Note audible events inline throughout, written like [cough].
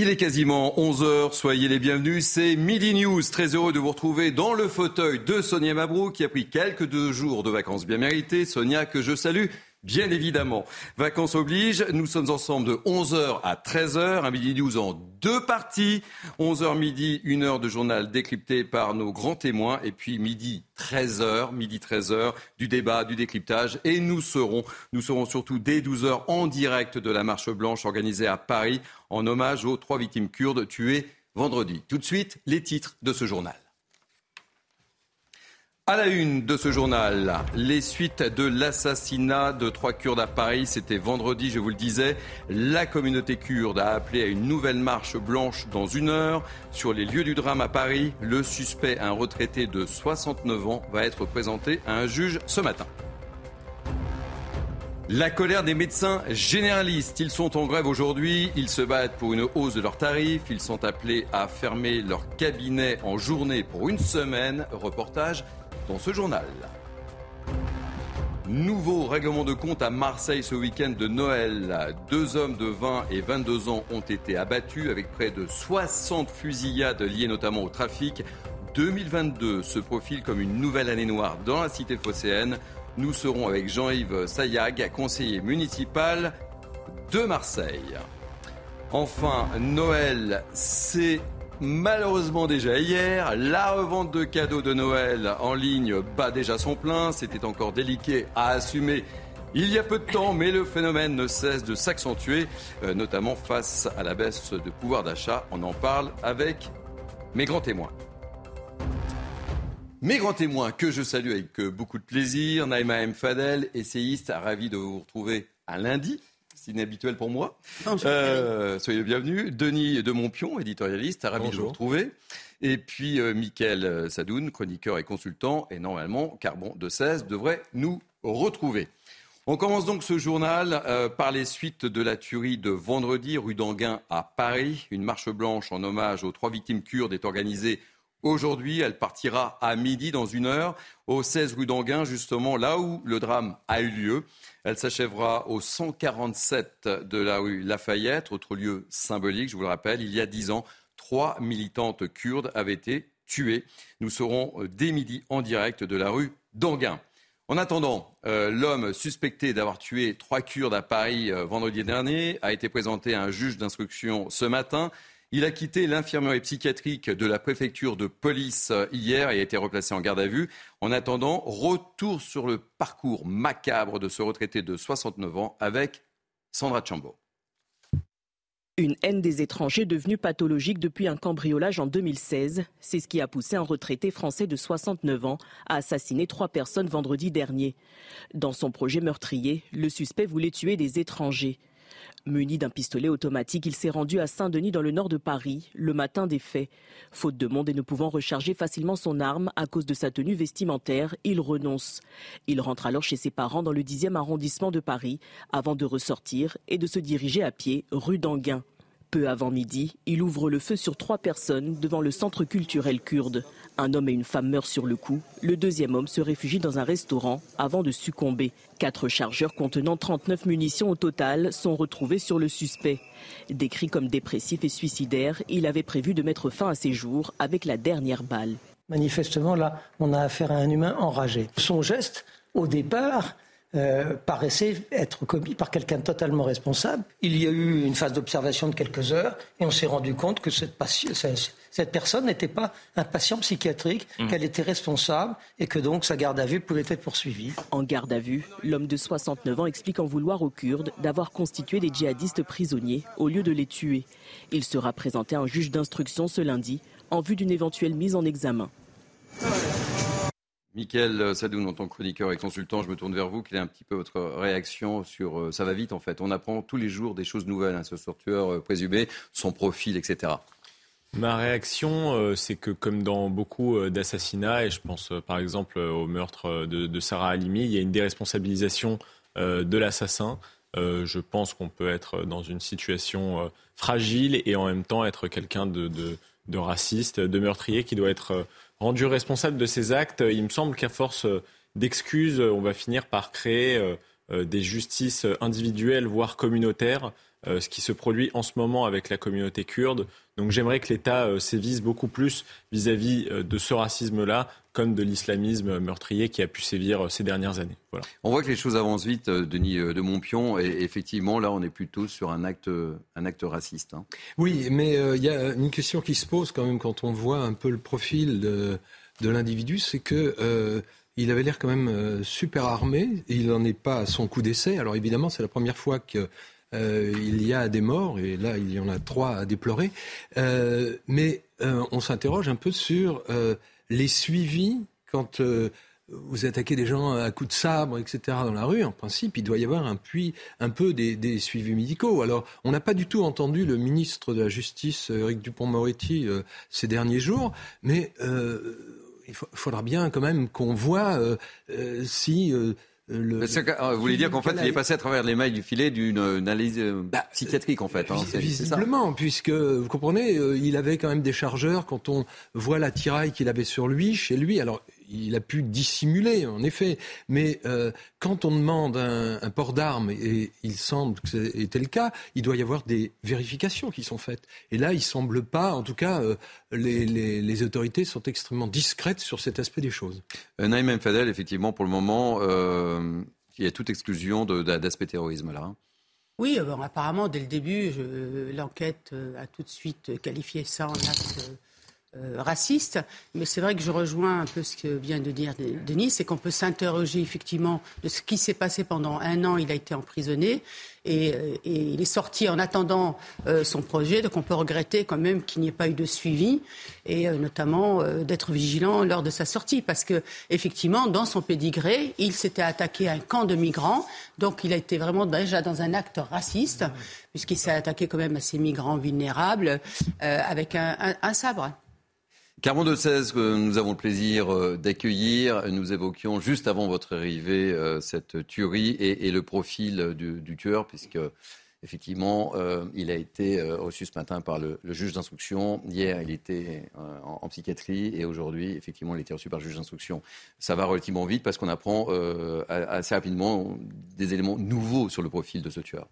Il est quasiment 11h, soyez les bienvenus, c'est Midi News. Très heureux de vous retrouver dans le fauteuil de Sonia Mabrou qui a pris quelques deux jours de vacances bien méritées. Sonia que je salue. Bien évidemment. Vacances oblige, nous sommes ensemble de 11h à 13h, un midi news en deux parties. 11h midi, une heure de journal décrypté par nos grands témoins. Et puis midi 13h, midi 13h, du débat, du décryptage. Et nous serons, nous serons surtout dès 12h en direct de la marche blanche organisée à Paris en hommage aux trois victimes kurdes tuées vendredi. Tout de suite, les titres de ce journal. À la une de ce journal, les suites de l'assassinat de trois Kurdes à Paris, c'était vendredi, je vous le disais. La communauté kurde a appelé à une nouvelle marche blanche dans une heure. Sur les lieux du drame à Paris, le suspect, un retraité de 69 ans, va être présenté à un juge ce matin. La colère des médecins généralistes. Ils sont en grève aujourd'hui. Ils se battent pour une hausse de leurs tarifs. Ils sont appelés à fermer leur cabinet en journée pour une semaine. Reportage dans ce journal. Nouveau règlement de compte à Marseille ce week-end de Noël. Deux hommes de 20 et 22 ans ont été abattus avec près de 60 fusillades liées notamment au trafic. 2022 se profile comme une nouvelle année noire dans la cité phocéenne. Nous serons avec Jean-Yves Sayag, conseiller municipal de Marseille. Enfin, Noël, c'est Malheureusement déjà hier, la revente de cadeaux de Noël en ligne bat déjà son plein. C'était encore délicat à assumer il y a peu de temps, mais le phénomène ne cesse de s'accentuer, euh, notamment face à la baisse de pouvoir d'achat. On en parle avec mes grands témoins. Mes grands témoins que je salue avec beaucoup de plaisir, Naïma M. Fadel, essayiste, ravi de vous retrouver un lundi c'est inhabituel pour moi. Euh, soyez le bienvenu. Denis de Montpion, éditorialiste, ravi de vous retrouver. Et puis euh, Mickaël Sadoun, chroniqueur et consultant, et normalement Carbon de 16 devrait nous retrouver. On commence donc ce journal euh, par les suites de la tuerie de vendredi rue d'Anguin à Paris. Une marche blanche en hommage aux trois victimes kurdes est organisée Aujourd'hui, elle partira à midi dans une heure au 16 rue d'Anguin, justement là où le drame a eu lieu. Elle s'achèvera au 147 de la rue Lafayette, autre lieu symbolique, je vous le rappelle. Il y a dix ans, trois militantes kurdes avaient été tuées. Nous serons euh, dès midi en direct de la rue d'Anguin. En attendant, euh, l'homme suspecté d'avoir tué trois Kurdes à Paris euh, vendredi dernier a été présenté à un juge d'instruction ce matin. Il a quitté l'infirmerie psychiatrique de la préfecture de police hier et a été replacé en garde à vue. En attendant, retour sur le parcours macabre de ce retraité de 69 ans avec Sandra Chambo. Une haine des étrangers devenue pathologique depuis un cambriolage en 2016. C'est ce qui a poussé un retraité français de 69 ans à assassiner trois personnes vendredi dernier. Dans son projet meurtrier, le suspect voulait tuer des étrangers. Muni d'un pistolet automatique, il s'est rendu à Saint-Denis dans le nord de Paris le matin des faits. Faute de monde et ne pouvant recharger facilement son arme à cause de sa tenue vestimentaire, il renonce. Il rentre alors chez ses parents dans le 10e arrondissement de Paris avant de ressortir et de se diriger à pied rue d'Anguin. Peu avant midi, il ouvre le feu sur trois personnes devant le centre culturel kurde. Un homme et une femme meurent sur le coup. Le deuxième homme se réfugie dans un restaurant avant de succomber. Quatre chargeurs contenant 39 munitions au total sont retrouvés sur le suspect. Décrit comme dépressif et suicidaire, il avait prévu de mettre fin à ses jours avec la dernière balle. Manifestement, là, on a affaire à un humain enragé. Son geste, au départ, euh, paraissait être commis par quelqu'un de totalement responsable. Il y a eu une phase d'observation de quelques heures et on s'est rendu compte que cette, cette personne n'était pas un patient psychiatrique, mmh. qu'elle était responsable et que donc sa garde à vue pouvait être poursuivie. En garde à vue, l'homme de 69 ans explique en vouloir aux Kurdes d'avoir constitué des djihadistes prisonniers au lieu de les tuer. Il sera présenté à un juge d'instruction ce lundi en vue d'une éventuelle mise en examen. Michael Sadoun, en tant que chroniqueur et consultant, je me tourne vers vous. Quelle est un petit peu votre réaction sur... Euh, ça va vite en fait. On apprend tous les jours des choses nouvelles, hein, ce sortueur euh, présumé, son profil, etc. Ma réaction, euh, c'est que comme dans beaucoup d'assassinats, et je pense par exemple au meurtre de, Sarah Halimi, il y a une déresponsabilisation de l'assassin. je pense qu'on peut être dans une situation fragile et en même temps être quelqu'un de, de, raciste, de meurtrier qui doit être rendu responsable de ses actes. Il me semble qu'à force d'excuses, on va finir par créer euh, euh, des justices individuelles, voire communautaires, euh, ce qui se produit en ce moment avec la communauté kurde. Donc j'aimerais que l'État sévise beaucoup plus vis-à-vis de ce racisme-là, comme de l'islamisme meurtrier qui a pu sévir ces dernières années. Voilà. On voit que les choses avancent vite, Denis de Montpion, et effectivement, là, on est plutôt sur un acte, un acte raciste. Hein. Oui, mais il y a une question qui se pose quand même quand on voit un peu le profil de, de l'individu, c'est que il avait l'air quand même euh, super armé. Il n'en est pas à son coup d'essai. Alors évidemment, c'est la première fois qu'il euh, y a des morts, et là, il y en a trois à déplorer. Euh, mais on s'interroge un peu sur les suivis quand vous attaquez des gens à coups de sabre, etc. dans la rue. En principe, il doit y avoir un, peu des, suivis médicaux. Alors, on n'a pas du tout entendu le ministre de la Justice, Eric Dupont-Moretti, ces derniers jours, mais il faudra bien quand même qu'on voit euh, euh, si euh, le, vous voulez dire qu'en fait, il est passé à travers les mailles du filet d'une analyse bah, psychiatrique, en fait. Hein, visiblement, puisque, vous comprenez, il avait quand même des chargeurs. Quand on voit la tiraille qu'il avait sur lui, chez lui, alors il a pu dissimuler, en effet. Mais euh, quand on demande un, port d'armes, et il semble que c'était le cas, il doit y avoir des vérifications qui sont faites. Et là, il semble pas, en tout cas, euh, les, autorités sont extrêmement discrètes sur cet aspect des choses. Euh, Naïm Fadel, effectivement, pour le moment, il y a toute exclusion d'aspect terrorisme là. Hein. Oui, apparemment, dès le début, l'enquête a tout de suite qualifié ça en acte euh, raciste. Mais c'est vrai que je rejoins un peu ce que vient de dire Denis, c'est qu'on peut s'interroger effectivement de ce qui s'est passé pendant un an. Il a été emprisonné et, euh, il est sorti en attendant euh, son projet. Donc on peut regretter quand même qu'il n'y ait pas eu de suivi et notamment d'être vigilant lors de sa sortie parce que effectivement dans son pédigré, il s'était attaqué à un camp de migrants. Donc il a été vraiment déjà dans un acte raciste puisqu'il s'est attaqué quand même à ces migrants vulnérables avec un sabre. 16, que nous avons le plaisir euh, d'accueillir. Nous évoquions juste avant votre arrivée euh, cette tuerie et, le profil du, tueur, puisque effectivement, euh, il a été reçu ce matin par le, juge d'instruction. Hier, il était en, psychiatrie et aujourd'hui, effectivement, il a été reçu par le juge d'instruction. Ça va relativement vite parce qu'on apprend assez rapidement des éléments nouveaux sur le profil de ce tueur.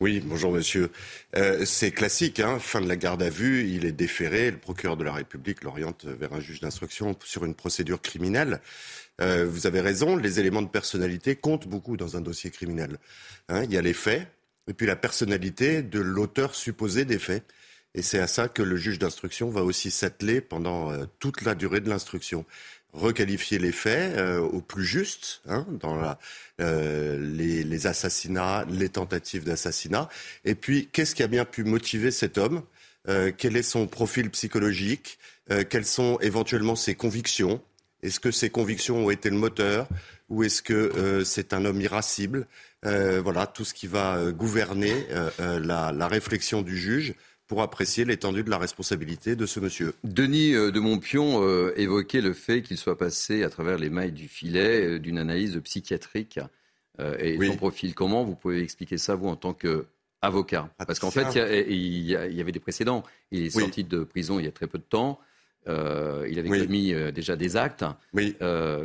Oui, bonjour monsieur. Euh, c'est classique, hein, fin de la garde à vue, il est déféré, le procureur de la République l'oriente vers un juge d'instruction sur une procédure criminelle. Euh, vous avez raison, les éléments de personnalité comptent beaucoup dans un dossier criminel. Hein, il y a les faits, et puis la personnalité de l'auteur supposé des faits. Et c'est à ça que le juge d'instruction va aussi s'atteler pendant euh, toute la durée de l'instruction requalifier les faits euh, au plus juste hein, dans euh, les, assassinats, les tentatives d'assassinat. Et puis, qu'est-ce qui a bien pu motiver cet homme euh, Quel est son profil psychologique Quelles sont éventuellement ses convictions? Est-ce que ses convictions ont été le moteur Ou est-ce que c'est un homme irascible? Voilà, tout ce qui va gouverner la réflexion du juge pour apprécier l'étendue de la responsabilité de ce monsieur. Denis euh, de Montpion euh, évoquait le fait qu'il soit passé à travers les mailles du filet euh, d'une analyse psychiatrique et son profil. Comment vous pouvez expliquer ça, vous, en tant qu'avocat ah, Parce qu'en fait, il y, avait des précédents. Il est sorti de prison il y a très peu de temps. il avait commis déjà des actes.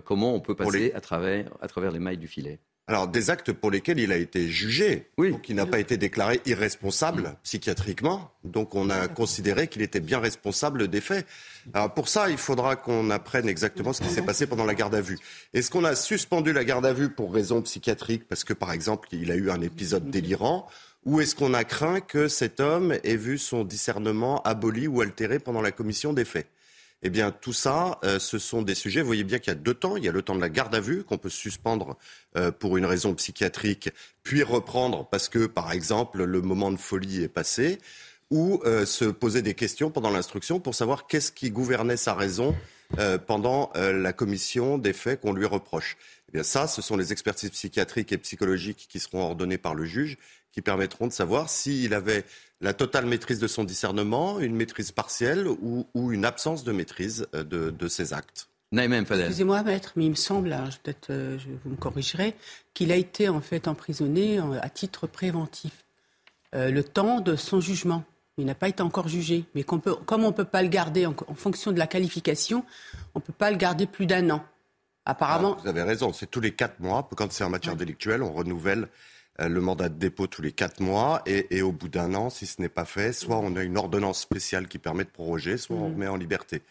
comment on peut passer à, travers, à travers les mailles du filet? Alors, des actes pour lesquels il a été jugé, oui. donc il n'a pas été déclaré irresponsable psychiatriquement, donc on a considéré qu'il était bien responsable des faits. Alors pour ça, il faudra qu'on apprenne exactement ce qui s'est passé pendant la garde à vue. Est-ce qu'on a suspendu la garde à vue pour raison psychiatrique, parce que par exemple, il a eu un épisode délirant, ou est-ce qu'on a craint que cet homme ait vu son discernement aboli ou altéré pendant la commission des faits? Eh bien, tout ça, euh, ce sont des sujets. Vous voyez bien qu'il y a deux temps. Il y a le temps de la garde à vue qu'on peut suspendre euh, pour une raison psychiatrique, puis reprendre parce que, par exemple, le moment de folie est passé, ou euh, se poser des questions pendant l'instruction pour savoir qu'est-ce qui gouvernait sa raison pendant la commission des faits qu'on lui reproche. Eh bien ça, ce sont les expertises psychiatriques et psychologiques qui seront ordonnées par le juge qui permettront de savoir s'il avait la totale maîtrise de son discernement, une maîtrise partielle ou, une absence de maîtrise euh, de, ses actes. Excusez-moi, maître, mais il me semble, peut-être euh, vous me corrigerez, qu'il a été en fait emprisonné à titre préventif. Euh, le temps de son jugement. Il n'a pas été encore jugé. Mais comme on ne peut pas le garder en, fonction de la qualification, on ne peut pas le garder plus d'un an. Apparemment. Ah, vous avez raison, c'est tous les quatre mois. Quand c'est en matière délictuelle, on renouvelle euh, le mandat de dépôt tous les quatre mois et, au bout d'un an, si ce n'est pas fait, soit on a une ordonnance spéciale qui permet de proroger, soit on met en liberté.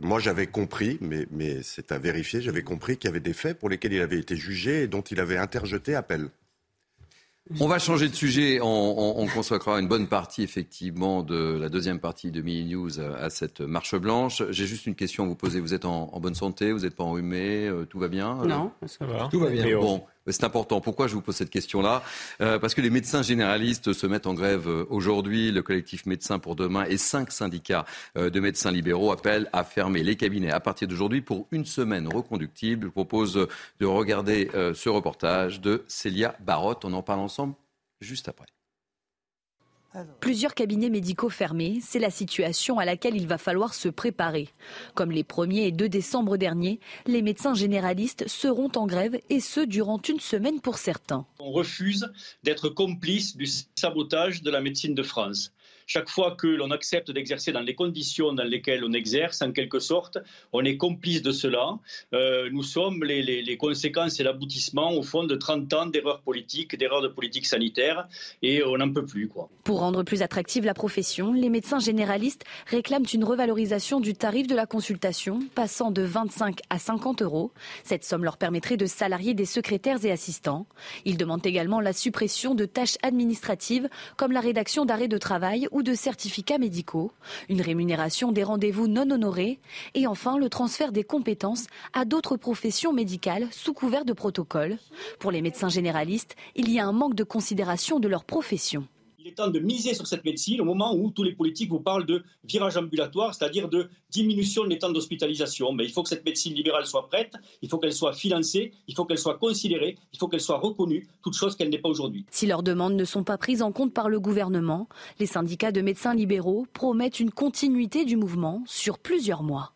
Moi, j'avais compris, mais, mais c'est à vérifier, j'avais compris qu'il y avait des faits pour lesquels il avait été jugé et dont il avait interjeté appel. On va changer de sujet. On, consacrera une bonne partie, effectivement, de la deuxième partie de Mini News à cette marche blanche. J'ai juste une question à vous poser. Vous êtes en, bonne santé? Vous n'êtes pas enrhumé? Euh, Tout va bien? Non, ça va. Tout va bien. Bon, c'est important. Pourquoi je vous pose cette question-là euh, Parce que les médecins généralistes se mettent en grève euh, aujourd'hui. Le collectif Médecins pour demain et cinq syndicats euh, de médecins libéraux appellent à fermer les cabinets à partir d'aujourd'hui pour une semaine reconductible. Je propose de regarder ce reportage de Célia Barotte. On en parle ensemble juste après. Plusieurs cabinets médicaux fermés, c'est la situation à laquelle il va falloir se préparer. Comme les 1er et 2 décembre dernier, les médecins généralistes seront en grève et ce durant une semaine pour certains. On refuse d'être complice du sabotage de la médecine de France chaque fois que l'on accepte d'exercer dans les conditions dans lesquelles on exerce, en quelque sorte, on est complice de cela. Euh, nous sommes les, conséquences et l'aboutissement, au fond, de 30 ans d'erreurs politiques, d'erreurs de politique sanitaire, et on n'en peut plus. Quoi. Pour rendre plus attractive la profession, les médecins généralistes réclament une revalorisation du tarif de la consultation, passant de 25 à 50 euros. Cette somme leur permettrait de salarier des secrétaires et assistants. Ils demandent également la suppression de tâches administratives, comme la rédaction d'arrêts de travail de certificats médicaux, une rémunération des rendez-vous non honorés et enfin le transfert des compétences à d'autres professions médicales sous couvert de protocole. Pour les médecins généralistes, il y a un manque de considération de leur profession est temps de miser sur cette médecine au moment où tous les politiques vous parlent de virage ambulatoire, c'est-à-dire de diminution des temps d'hospitalisation. Mais il faut que cette médecine libérale soit prête, il faut qu'elle soit financée, il faut qu'elle soit considérée, il faut qu'elle soit reconnue, toute chose qu'elle n'est pas aujourd'hui. Si leurs demandes ne sont pas prises en compte par le gouvernement, les syndicats de médecins libéraux promettent une continuité du mouvement sur plusieurs mois.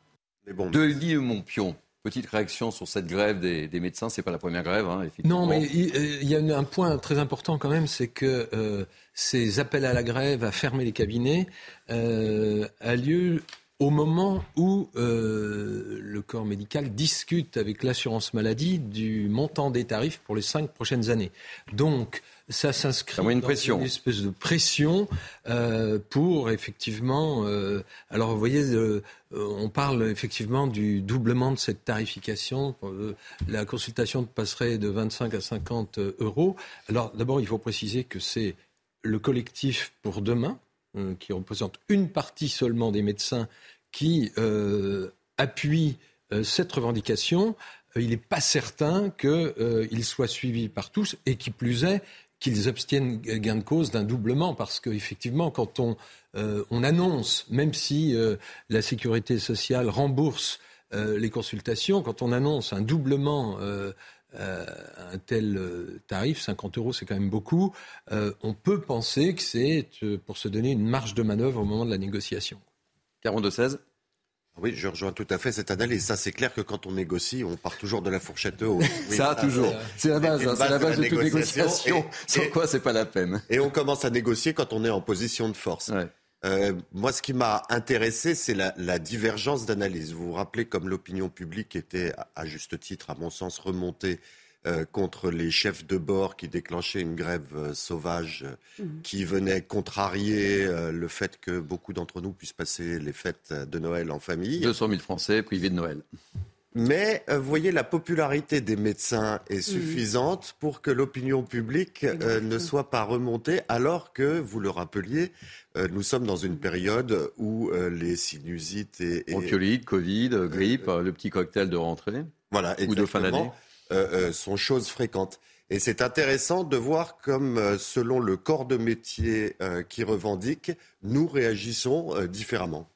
De Montpion, Petite réaction sur cette grève des, médecins, c'est pas la première grève, hein, effectivement. Non, mais il, y a un point très important quand même, c'est que euh, ces appels à la grève, à fermer les cabinets, euh, a lieu au moment où euh, le corps médical discute avec l'assurance maladie du montant des tarifs pour les cinq prochaines années. Donc, ça s'inscrit dans une espèce de pression euh, pour effectivement. Euh, alors vous voyez, on parle effectivement du doublement de cette tarification. la consultation passerait de 25 à 50 euros. Alors d'abord, il faut préciser que c'est le collectif pour demain, qui représente une partie seulement des médecins, qui appuie cette revendication il n'est pas certain qu'il soit suivi par tous et qui plus est, qu'ils obtiennent gain de cause d'un doublement, parce qu'effectivement, quand on, euh, on, annonce, même si euh, la sécurité sociale rembourse euh, les consultations, quand on annonce un doublement un tel tarif, 50 euros c'est quand même beaucoup, on peut penser que c'est pour se donner une marge de manœuvre au moment de la négociation. 42-16 oui, je rejoins tout à fait cette analyse. Ça, c'est clair que quand on négocie, on part toujours de la fourchette haute. [laughs] ça, toujours. C'est la base. Hein, c'est la base de, toute négociation. Sans [laughs] quoi, c'est pas la peine. Et on commence à négocier quand on est en position de force. Euh, moi, ce qui m'a intéressé, c'est la, la, divergence d'analyse. Vous vous rappelez comme l'opinion publique était, à juste titre, à mon sens, remontée euh, contre les chefs de bord qui déclenchaient une grève euh, sauvage euh, mmh. qui venait contrarier le fait que beaucoup d'entre nous puissent passer les fêtes de Noël en famille. 200 000 Français privés de Noël. Mais vous voyez, la popularité des médecins est mmh. suffisante pour que l'opinion publique ne soit pas remontée, alors que, vous le rappeliez, nous sommes dans une période où les sinusites et... et... Covid, grippe, le petit cocktail de rentrée voilà, ou de fin d'année sont choses fréquentes. Et c'est intéressant de voir comme, euh, selon le corps de métier qui revendique, nous réagissons différemment.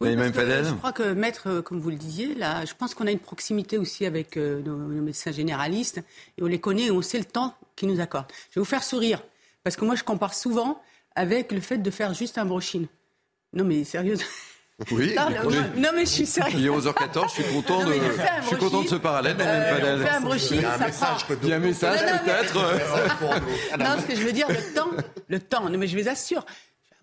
Oui, je crois que maître, euh, comme vous le disiez, là, je pense qu'on a une proximité aussi avec euh, nos, médecins généralistes et on les connaît et on sait le temps qu'ils nous accordent. Je vais vous faire sourire parce que moi je compare souvent avec le fait de faire juste un brochine. Non mais sérieux. Oui, non, mais je suis sérieux. Il est 11h14, je suis content, de, je suis content de ce parallèle. Euh, fait un brochine, ça prend. Il y a un message peut-être. non, [laughs] ce que je veux dire, le temps, le temps. Non, mais je vous assure,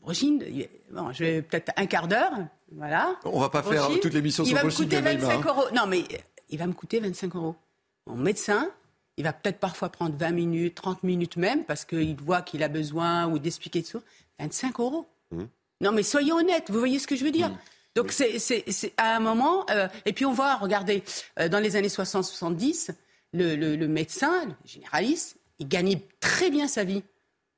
brochine, bon, je vais peut-être un quart d'heure, voilà. On va pas faire toute l'émission sur Il va me coûter 25 euros. Non, mais il va me coûter 25 euros. Mon médecin, il va peut-être parfois prendre 20 minutes, 30 minutes même, parce qu'il voit qu'il a besoin ou d'expliquer tout. 25 euros. Mmh. Non, mais soyons honnêtes, vous voyez ce que je veux dire mmh. Donc, c'est à un moment. Euh, et puis, on voit, regardez, euh, dans les années 60-70, le, le, médecin, le généraliste, il gagnait très bien sa vie.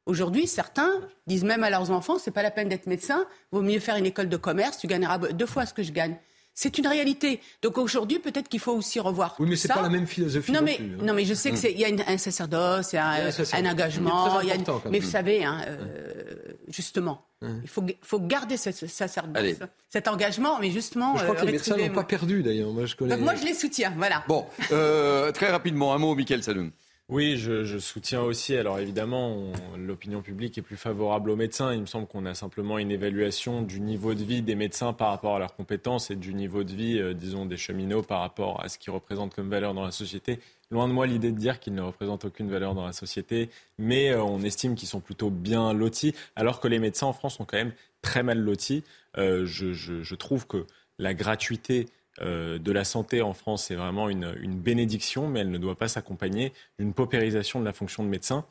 Aujourd'hui, certains disent même à leurs enfants, c'est pas la peine d'être médecin, vaut mieux faire une école de commerce, tu gagneras deux fois ce que je gagne. C'est une réalité. Donc aujourd'hui, peut-être qu'il faut aussi revoir. Oui, mais c'est pas la même philosophie. Non, non mais plus, hein. non, mais je sais qu'il y a un sacerdoce, il y a un, engagement. Il mais vous savez, hein, euh, justement, il faut, faut garder ce sacerdoce, cet engagement, mais justement. Je crois que les euh, médecins n'ont pas perdu d'ailleurs. Moi, je connais. moi, je les soutiens. Voilà. Bon, euh, très rapidement, un mot, Michael Saloum. Oui, je, soutiens aussi. Alors évidemment, l'opinion publique est plus favorable aux médecins. Il me semble qu'on a simplement une évaluation du niveau de vie des médecins par rapport à leurs compétences et du niveau de vie, euh, disons, des cheminots par rapport à ce qu'ils représentent comme valeur dans la société. Loin de moi l'idée de dire qu'ils ne représentent aucune valeur dans la société, mais euh, on estime qu'ils sont plutôt bien lotis, alors que les médecins en France sont quand même très mal lotis. Euh, je trouve que la gratuité de la santé en France c'est vraiment une, bénédiction, mais elle ne doit pas s'accompagner d'une paupérisation de la fonction de médecin.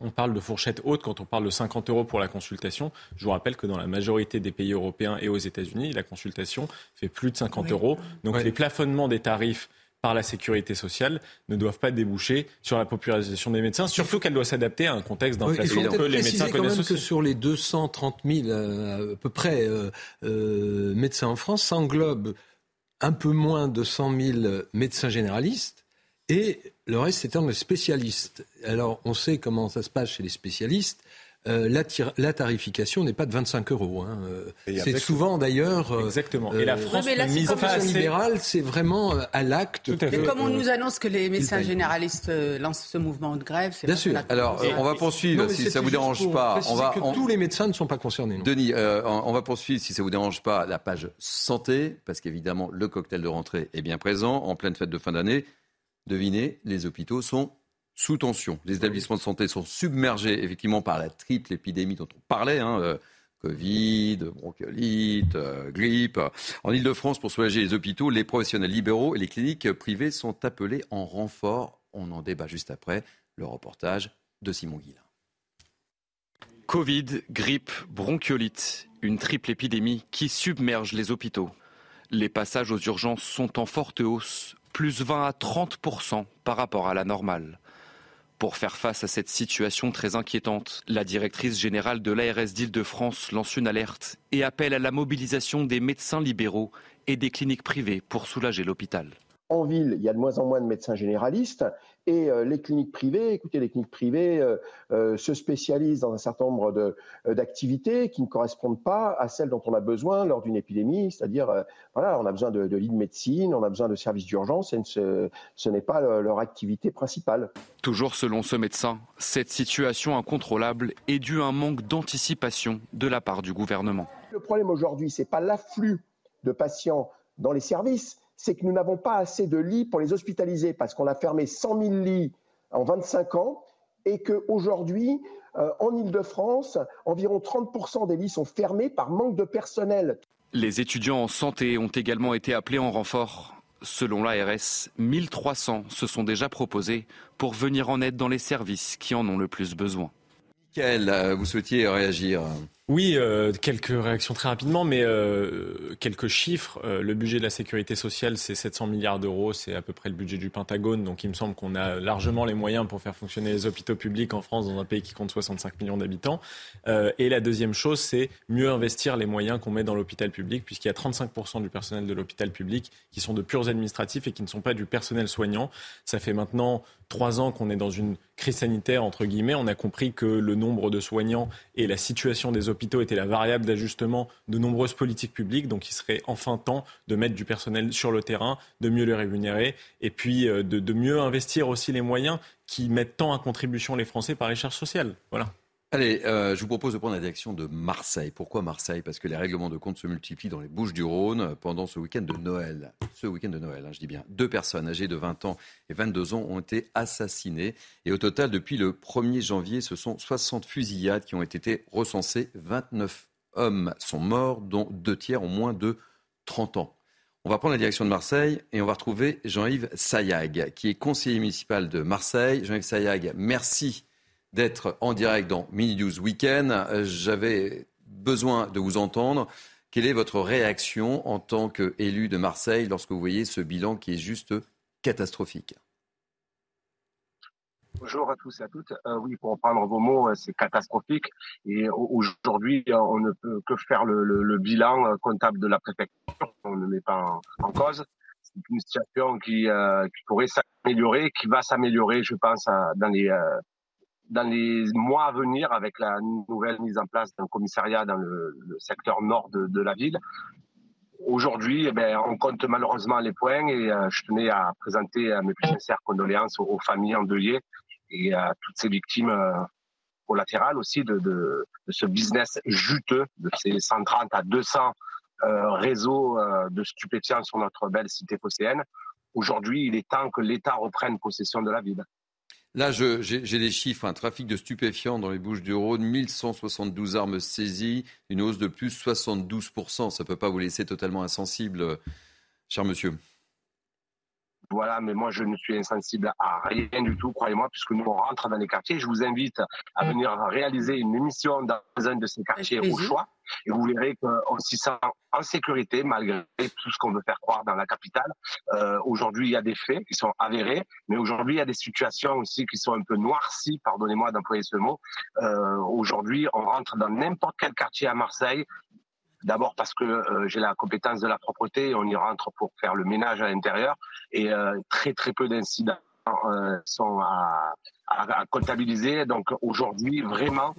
On parle de fourchette haute quand on parle de 50 euros pour la consultation. Je vous rappelle que dans la majorité des pays européens et aux États-Unis, la consultation fait plus de 50 euros. Donc les plafonnements des tarifs par la sécurité sociale ne doivent pas déboucher sur la popularisation des médecins, surtout qu'elle doit s'adapter à un contexte d'inflation que les médecins connaissent même que sur les 230 000 euh, à peu près euh, médecins en France, ça englobe un peu moins de 100 000 médecins généralistes et le reste, c'est un spécialistes. Alors, on sait comment ça se passe chez les spécialistes. Euh, la, tarification n'est pas de 25 euros. Hein. C'est souvent d'ailleurs. Euh, Exactement. Et la euh, France, la libérale, c'est vraiment à l'acte. Mais comme on nous annonce que les médecins généralistes lancent ce mouvement de grève, c'est bien sûr. Alors, on va poursuivre si ça vous dérange pas. On va. Que Tous les médecins ne sont pas concernés. Denis, on va poursuivre si ça vous dérange pas la page santé, parce qu'évidemment le cocktail de rentrée est bien présent en pleine fête de fin d'année. Devinez, les hôpitaux sont sous tension. Les établissements de santé sont submergés effectivement par la triple épidémie dont on parlait. Hein, euh, Covid, bronchiolite, euh, grippe. En Ile-de-France, pour soulager les hôpitaux, les professionnels libéraux et les cliniques privées sont appelés en renfort. On en débat juste après. Le reportage de Simon Guillain. Covid, grippe, bronchiolite, une triple épidémie qui submerge les hôpitaux. Les passages aux urgences sont en forte hausse, plus 20 à 30% par rapport à la normale. Pour faire face à cette situation très inquiétante, la directrice générale de l'ARS d'Île-de-France lance une alerte et appelle à la mobilisation des médecins libéraux et des cliniques privées pour soulager l'hôpital. En ville, il y a de moins en moins de médecins généralistes et euh, les cliniques privées, écoutez, les cliniques privées euh, euh, se spécialisent dans un certain nombre d'activités qui ne correspondent pas à celles dont on a besoin lors d'une épidémie, c'est-à-dire, voilà, on a besoin de, de lits de médecine, on a besoin de services d'urgence, et ce, ce n'est pas leur activité principale. Toujours selon ce médecin, cette situation incontrôlable est due à un manque d'anticipation de la part du gouvernement. Le problème aujourd'hui, ce n'est pas l'afflux de patients dans les services, c'est que nous n'avons pas assez de lits pour les hospitaliser parce qu'on a fermé 100 000 lits en 25 ans et qu'aujourd'hui, euh, en Ile-de-France, environ 30% des lits sont fermés par manque de personnel. Les étudiants en santé ont également été appelés en renfort. Selon l'ARS, 1300 se sont déjà proposés pour venir en aide dans les services qui en ont le plus besoin. Michael, euh, vous souhaitiez réagir oui, euh, quelques réactions très rapidement, mais euh, quelques chiffres. Euh, le budget de la sécurité sociale, c'est 700 milliards d'euros, c'est à peu près le budget du Pentagone, donc il me semble qu'on a largement les moyens pour faire fonctionner les hôpitaux publics en France, dans un pays qui compte 65 millions d'habitants. et la deuxième chose, c'est mieux investir les moyens qu'on met dans l'hôpital public, puisqu'il y a 35% du personnel de l'hôpital public qui sont de purs administratifs et qui ne sont pas du personnel soignant. Ça fait maintenant trois ans qu'on est dans une crise sanitaire, entre guillemets. On a compris que le nombre de soignants et la situation des hôpitaux hôpitaux était la variable d'ajustement de nombreuses politiques publiques. Donc il serait enfin temps de mettre du personnel sur le terrain, de mieux le rémunérer et puis de, de mieux investir aussi les moyens qui mettent tant à contribution les Français par les charges sociales. Voilà. Allez, euh, je vous propose de prendre la direction de Marseille. Pourquoi Marseille? Parce que les règlements de compte se multiplient dans les Bouches du Rhône pendant ce week-end de Noël. Ce week-end de Noël, hein, je dis bien. Deux personnes âgées de 20 ans et 22 ans ont été assassinées. Et au total, depuis le 1er janvier, ce sont 60 fusillades qui ont été recensées. 29 hommes sont morts, dont deux tiers ont moins de 30 ans. On va prendre la direction de Marseille et on va retrouver Jean-Yves Sayag, qui est conseiller municipal de Marseille. Jean-Yves Sayag, merci d'être en direct dans Mini News Weekend. Euh, j'avais besoin de vous entendre. Quelle est votre réaction en tant qu'élu de Marseille lorsque vous voyez ce bilan qui est juste catastrophique? Bonjour à tous et à toutes. Euh, oui, pour reprendre vos mots, euh, c'est catastrophique. Et aujourd'hui, on ne peut que faire le, bilan comptable de la préfecture. On ne met pas en, cause. C'est une situation qui, qui pourrait s'améliorer, qui va s'améliorer, je pense, dans les dans les mois à venir avec la nouvelle mise en place d'un commissariat dans le, secteur nord de, la ville. Aujourd'hui, eh ben, on compte malheureusement les points et euh, je tenais à présenter mes plus sincères condoléances aux, familles endeuillées et à toutes ces victimes euh, collatérales aussi de, ce business juteux de ces 130 à 200 euh, réseaux de stupéfiants sur notre belle cité phocéenne. Aujourd'hui, il est temps que l'État reprenne possession de la ville. Là, j'ai des chiffres. Un trafic de stupéfiants dans les Bouches du Rhône, 1172 armes saisies, une hausse de plus 72%. Ça ne peut pas vous laisser totalement insensible, cher monsieur. Voilà, mais moi je ne suis insensible à rien du tout, croyez-moi, puisque nous on rentre dans les quartiers. Je vous invite à venir réaliser une émission dans un de ces quartiers au choix, et vous verrez qu'on s'y sent en sécurité malgré tout ce qu'on veut faire croire dans la capitale. Euh, aujourd'hui, il y a des faits qui sont avérés, mais aujourd'hui, il y a des situations aussi qui sont un peu noircies, pardonnez-moi d'employer ce mot. Euh, aujourd'hui, on rentre dans n'importe quel quartier à Marseille, D'abord parce que euh, j'ai la compétence de la propreté, on y rentre pour faire le ménage à l'intérieur et euh, très très peu d'incidents euh, sont à, comptabiliser. Donc aujourd'hui, vraiment,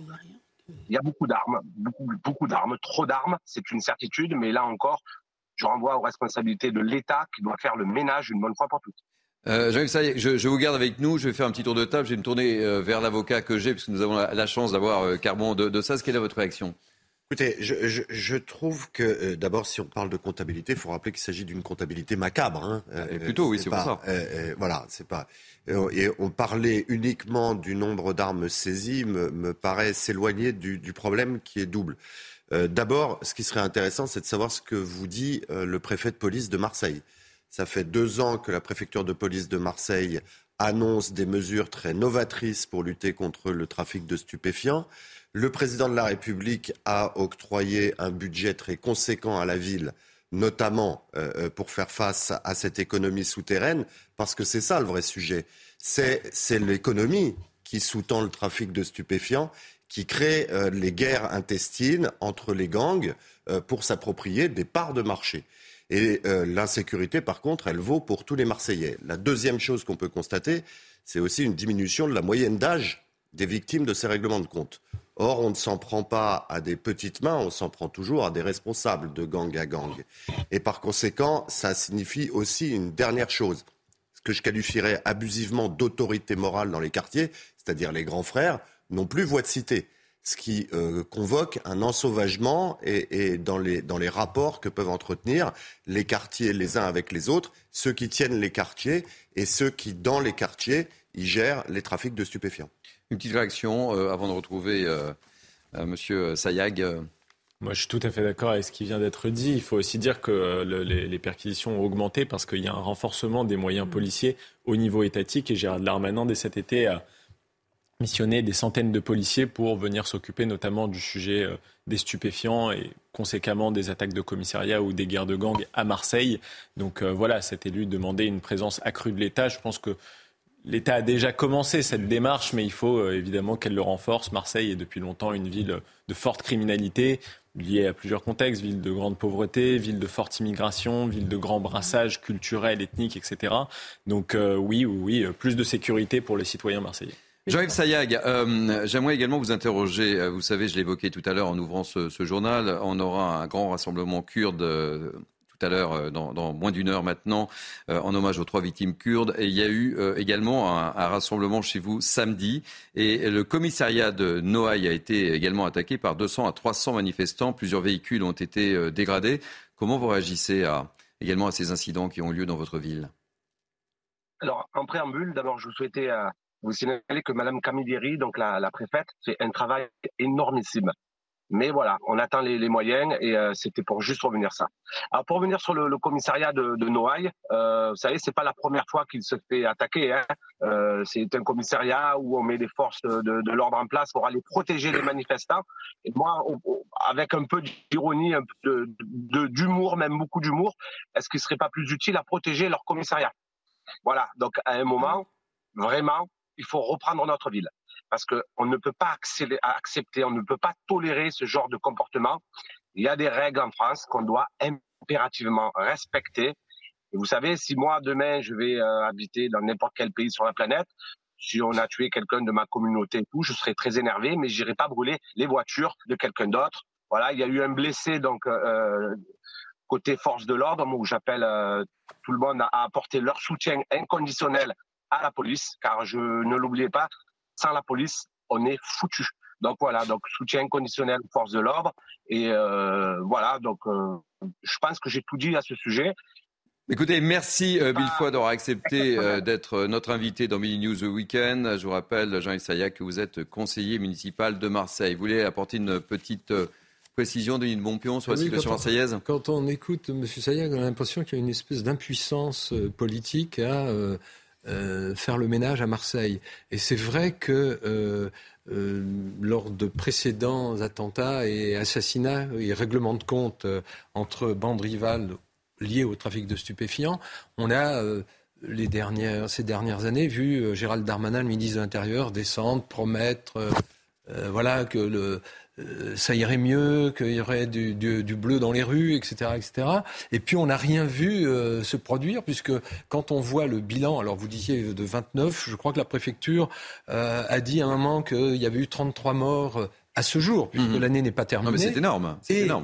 il y a beaucoup d'armes, beaucoup, beaucoup d'armes, trop d'armes, c'est une certitude, mais là encore, je renvoie aux responsabilités de l'État qui doit faire le ménage une bonne fois pour toutes. Euh, je, je, vous garde avec nous. Je vais faire un petit tour de table. Je vais me tourner vers l'avocat que j'ai, puisque nous avons la, chance d'avoir Carbon de, de ça. Quelle est votre réaction? Écoutez, je, trouve que euh, d'abord, si on parle de comptabilité, il faut rappeler qu'il s'agit d'une comptabilité macabre. Hein. Euh, plutôt, oui, c'est pour ça. Euh, voilà, c'est pas. et on parlait uniquement du nombre d'armes saisies, me, paraît s'éloigner du, problème qui est double. d'abord, ce qui serait intéressant, c'est de savoir ce que vous dit le préfet de police de Marseille. Ça fait deux ans que la préfecture de police de Marseille annonce des mesures très novatrices pour lutter contre le trafic de stupéfiants. Le président de la République a octroyé un budget très conséquent à la ville, notamment euh, euh, pour faire face à cette économie souterraine, parce que c'est ça le vrai sujet. C'est l'économie qui sous-tend le trafic de stupéfiants, qui crée euh, les guerres intestines entre les gangs pour s'approprier des parts de marché. Et l'insécurité, par contre, elle vaut pour tous les Marseillais. La deuxième chose qu'on peut constater, c'est aussi une diminution de la moyenne d'âge des victimes de ces règlements de compte. Or, on ne s'en prend pas à des petites mains, on s'en prend toujours à des responsables de gang à gang. Et par conséquent, ça signifie aussi une dernière chose, ce que je qualifierais abusivement d'autorité morale dans les quartiers, c'est-à-dire les grands frères, n'ont plus voix de cité. Ce qui euh, convoque un ensauvagement et, dans, les, dans les rapports que peuvent entretenir les quartiers les uns avec les autres, ceux qui tiennent les quartiers et ceux qui, dans les quartiers, y gèrent les trafics de stupéfiants. Une petite réaction euh, avant de retrouver euh, euh, Monsieur Sayag. Moi, je suis tout à fait d'accord avec ce qui vient d'être dit. Il faut aussi dire que les, perquisitions ont augmenté parce qu'il y a un renforcement des moyens policiers au niveau étatique. Et Gérard Darmanin, dès cet été, a missionné des centaines de policiers pour venir s'occuper notamment du sujet des stupéfiants et conséquemment des attaques de commissariat ou des guerres de gangs à Marseille. Donc voilà, cet élu demandait une présence accrue de l'État. Je pense que L'État a déjà commencé cette démarche, mais il faut euh, évidemment qu'elle le renforce. Marseille est depuis longtemps une ville de forte criminalité, liée à plusieurs contextes, ville de grande pauvreté, ville de forte immigration, ville de grand brassage culturel, ethnique, etc. Donc euh, oui, oui, oui, plus de sécurité pour les citoyens marseillais. Jean-Yves Sayag, euh, j'aimerais également vous interroger. Euh, vous savez, je l'évoquais tout à l'heure en ouvrant ce, journal. On aura un grand rassemblement kurde euh, à l'heure, dans, moins d'une heure maintenant, en hommage aux trois victimes kurdes. Et il y a eu également un, rassemblement chez vous samedi. Et le commissariat de Noailles a été également attaqué par 200 à 300 manifestants. Plusieurs véhicules ont été dégradés. Comment vous réagissez également à ces incidents qui ont lieu dans votre ville? Alors, en préambule, d'abord, je vous souhaitais vous signalez que Madame Camilleri, donc la, préfète, fait un travail énormissime. Mais voilà, on attend les, moyens et euh, c'était pour juste revenir ça. Alors pour revenir sur le, commissariat de, de Noailles, euh, vous savez, c'est pas la première fois qu'il se fait attaquer. Hein. Euh, c'est un commissariat où on met des forces de, l'ordre en place pour aller protéger les manifestants. Et moi, avec un peu d'ironie, un peu d'humour, même beaucoup d'humour, est-ce qu'il serait pas plus utile à protéger leur commissariat? Voilà. Donc à un moment, vraiment, il faut reprendre notre ville. Parce qu'on ne peut pas accepter, on ne peut pas tolérer ce genre de comportement. Il y a des règles en France qu'on doit impérativement respecter. Et vous savez, si moi, demain, je vais euh, habiter dans n'importe quel pays sur la planète, si on a tué quelqu'un de ma communauté et tout, je serais très énervé, mais j'irai pas brûler les voitures de quelqu'un d'autre. Voilà, il y a eu un blessé, donc, euh, côté force de l'ordre, où j'appelle euh, tout le monde à apporter leur soutien inconditionnel à la police, car je ne l'oubliez pas, sans la police, on est foutu. Donc voilà, donc soutien conditionnel aux forces de l'ordre. Et euh, voilà, donc euh, je pense que j'ai tout dit à ce sujet. Écoutez, merci euh, Bill Foy d'avoir accepté d'être notre invité dans Mini News Weekend. Je vous rappelle, Jean Issaïa, que vous êtes conseiller municipal de Marseille. Vous voulez apporter une petite précision, Denis de Montpion, sur la situation marseillaise? Quand on écoute M. Sayag, on a l'impression qu'il y a une espèce d'impuissance politique à euh, faire le ménage à Marseille. Et c'est vrai que euh, euh, lors de précédents attentats et assassinats et règlements de compte entre bandes rivales liées au trafic de stupéfiants, on a les dernières, ces dernières années vu Gérald Darmanin, le ministre de l'Intérieur, descendre, promettre voilà, que le, euh, ça irait mieux, qu'il y aurait du, bleu dans les rues, etc. etc. Et puis on n'a rien vu euh, se produire, puisque quand on voit le bilan, alors vous disiez de 29, je crois que la préfecture euh, a dit à un moment qu'il y avait eu 33 morts à ce jour, puisque mhm. l'année n'est pas terminée. c'est énorme.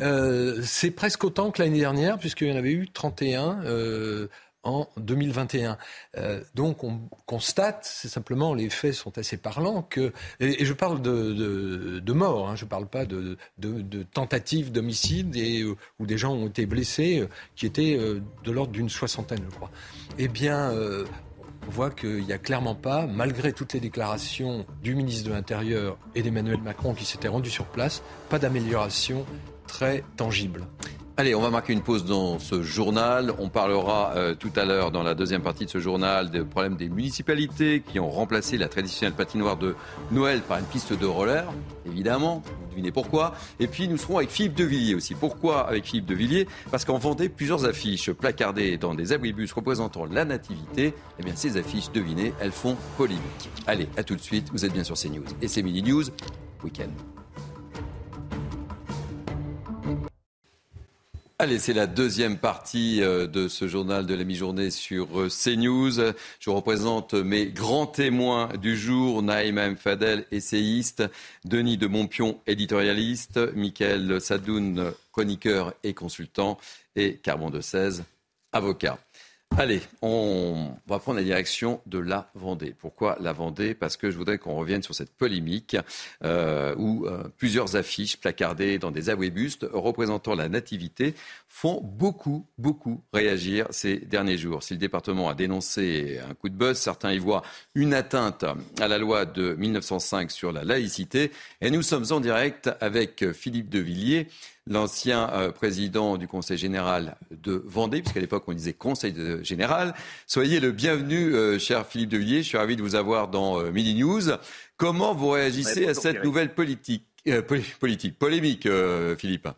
C'est presque autant que l'année dernière, puisqu'il y en avait eu 31 en 2021. Euh, donc on constate, c'est simplement les faits sont assez parlants que et, je parle de, de, de mort, hein, je ne parle pas de, de tentatives d'homicide euh, où des gens ont été blessés, euh, qui étaient de l'ordre d'une soixantaine, je crois. Eh bien, on voit qu'il n'y a clairement pas, malgré toutes les déclarations du ministre de l'Intérieur et d'Emmanuel Macron qui s'étaient rendus sur place, pas d'amélioration très tangible. Allez, on va marquer une pause dans ce journal. On parlera euh, tout à l'heure dans la deuxième partie de ce journal des problèmes des municipalités qui ont remplacé la traditionnelle patinoire de Noël par une piste de roller, évidemment. Vous devinez pourquoi. Et puis nous serons avec Philippe Devilliers aussi. Pourquoi avec Philippe Devilliers? Parce qu'en Vendée, plusieurs affiches placardées dans des abribus représentant la nativité. Eh bien, ces affiches, devinez, elles font polémique. Allez, à tout de suite. Vous êtes bien sur CNews. Et c'est Mini News Week-end. Allez, c'est la deuxième partie euh, de ce journal de la mi-journée sur euh, CNews. Je représente mes grands témoins du jour, Naïma M. Fadel, essayiste, Denis de Montpion, éditorialiste, Michael Sadoun, chroniqueur et consultant, et Carbon de 16, avocat. Allez, on va prendre la direction de la Vendée. Pourquoi la Vendée? Parce que je voudrais qu'on revienne sur cette polémique euh, où euh, plusieurs affiches placardées dans des abouébustes représentant la nativité font beaucoup, beaucoup réagir ces derniers jours. Si le département a dénoncé un coup de buzz, certains y voient une atteinte à la loi de 1905 sur la laïcité. Et nous sommes en direct avec Philippe Devilliers l'ancien euh, président du Conseil général de Vendée, puisqu'à l'époque on disait Conseil général. Soyez le bienvenu, euh, cher Philippe Devilliers. Je suis ravi de vous avoir dans euh, Mini News. Comment vous réagissez à cette nouvelle politique, politique polémique, Philippe?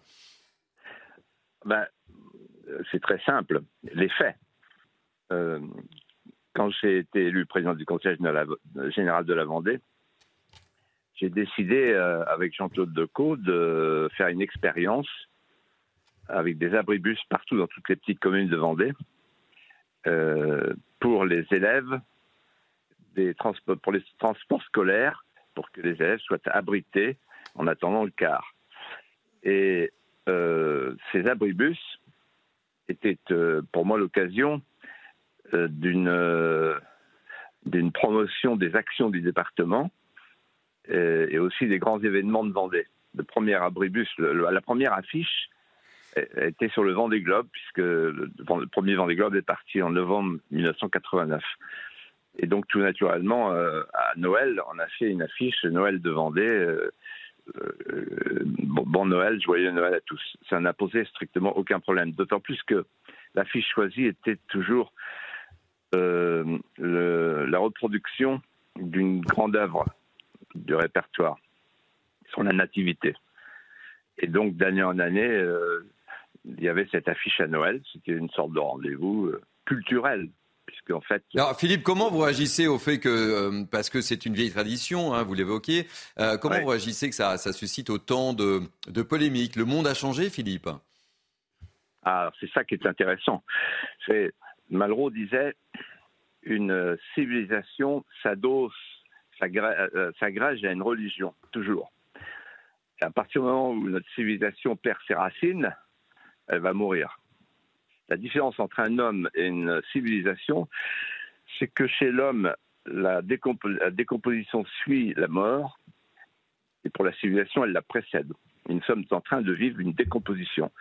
Ben, C'est très simple. Les faits. quand j'ai été élu président du Conseil général de la Vendée, j'ai décidé, euh, avec Jean-Claude Decaux, de faire une expérience avec des abribus partout dans toutes les petites communes de Vendée euh, pour les élèves des transports, pour les transports scolaires, pour que les élèves soient abrités en attendant le car. Et euh, ces abribus étaient euh, pour moi l'occasion euh, d'une promotion des actions du département et, aussi des grands événements de Vendée. Le premier abribus, la première affiche était sur le Vendée Globe, puisque le, premier Vendée Globe est parti en novembre 1989. Et donc, tout naturellement, euh, à Noël, on a fait une affiche Noël de Vendée. Euh, euh, bon, Noël, joyeux Noël à tous. Ça n'a posé strictement aucun problème. D'autant plus que l'affiche choisie était toujours la reproduction d'une grande œuvre du répertoire, sur la nativité. Et donc, d'année en année, il y avait cette affiche à Noël. C'était une sorte de rendez-vous culturel fait. Alors, Philippe, comment vous réagissez au fait que, euh, parce que c'est une vieille tradition, hein, vous l'évoquez, euh, comment vous réagissez que ça, suscite autant de, polémiques? Le monde a changé, Philippe ah, c'est ça qui est intéressant. C'est Malraux disait une civilisation s'adosse, euh, s'agrège à une religion, toujours. Et à partir du moment où notre civilisation perd ses racines, elle va mourir. La différence entre un homme et une civilisation, c'est que chez l'homme, la, décomposition suit la mort, et pour la civilisation, elle la précède. Nous sommes en train de vivre une décomposition.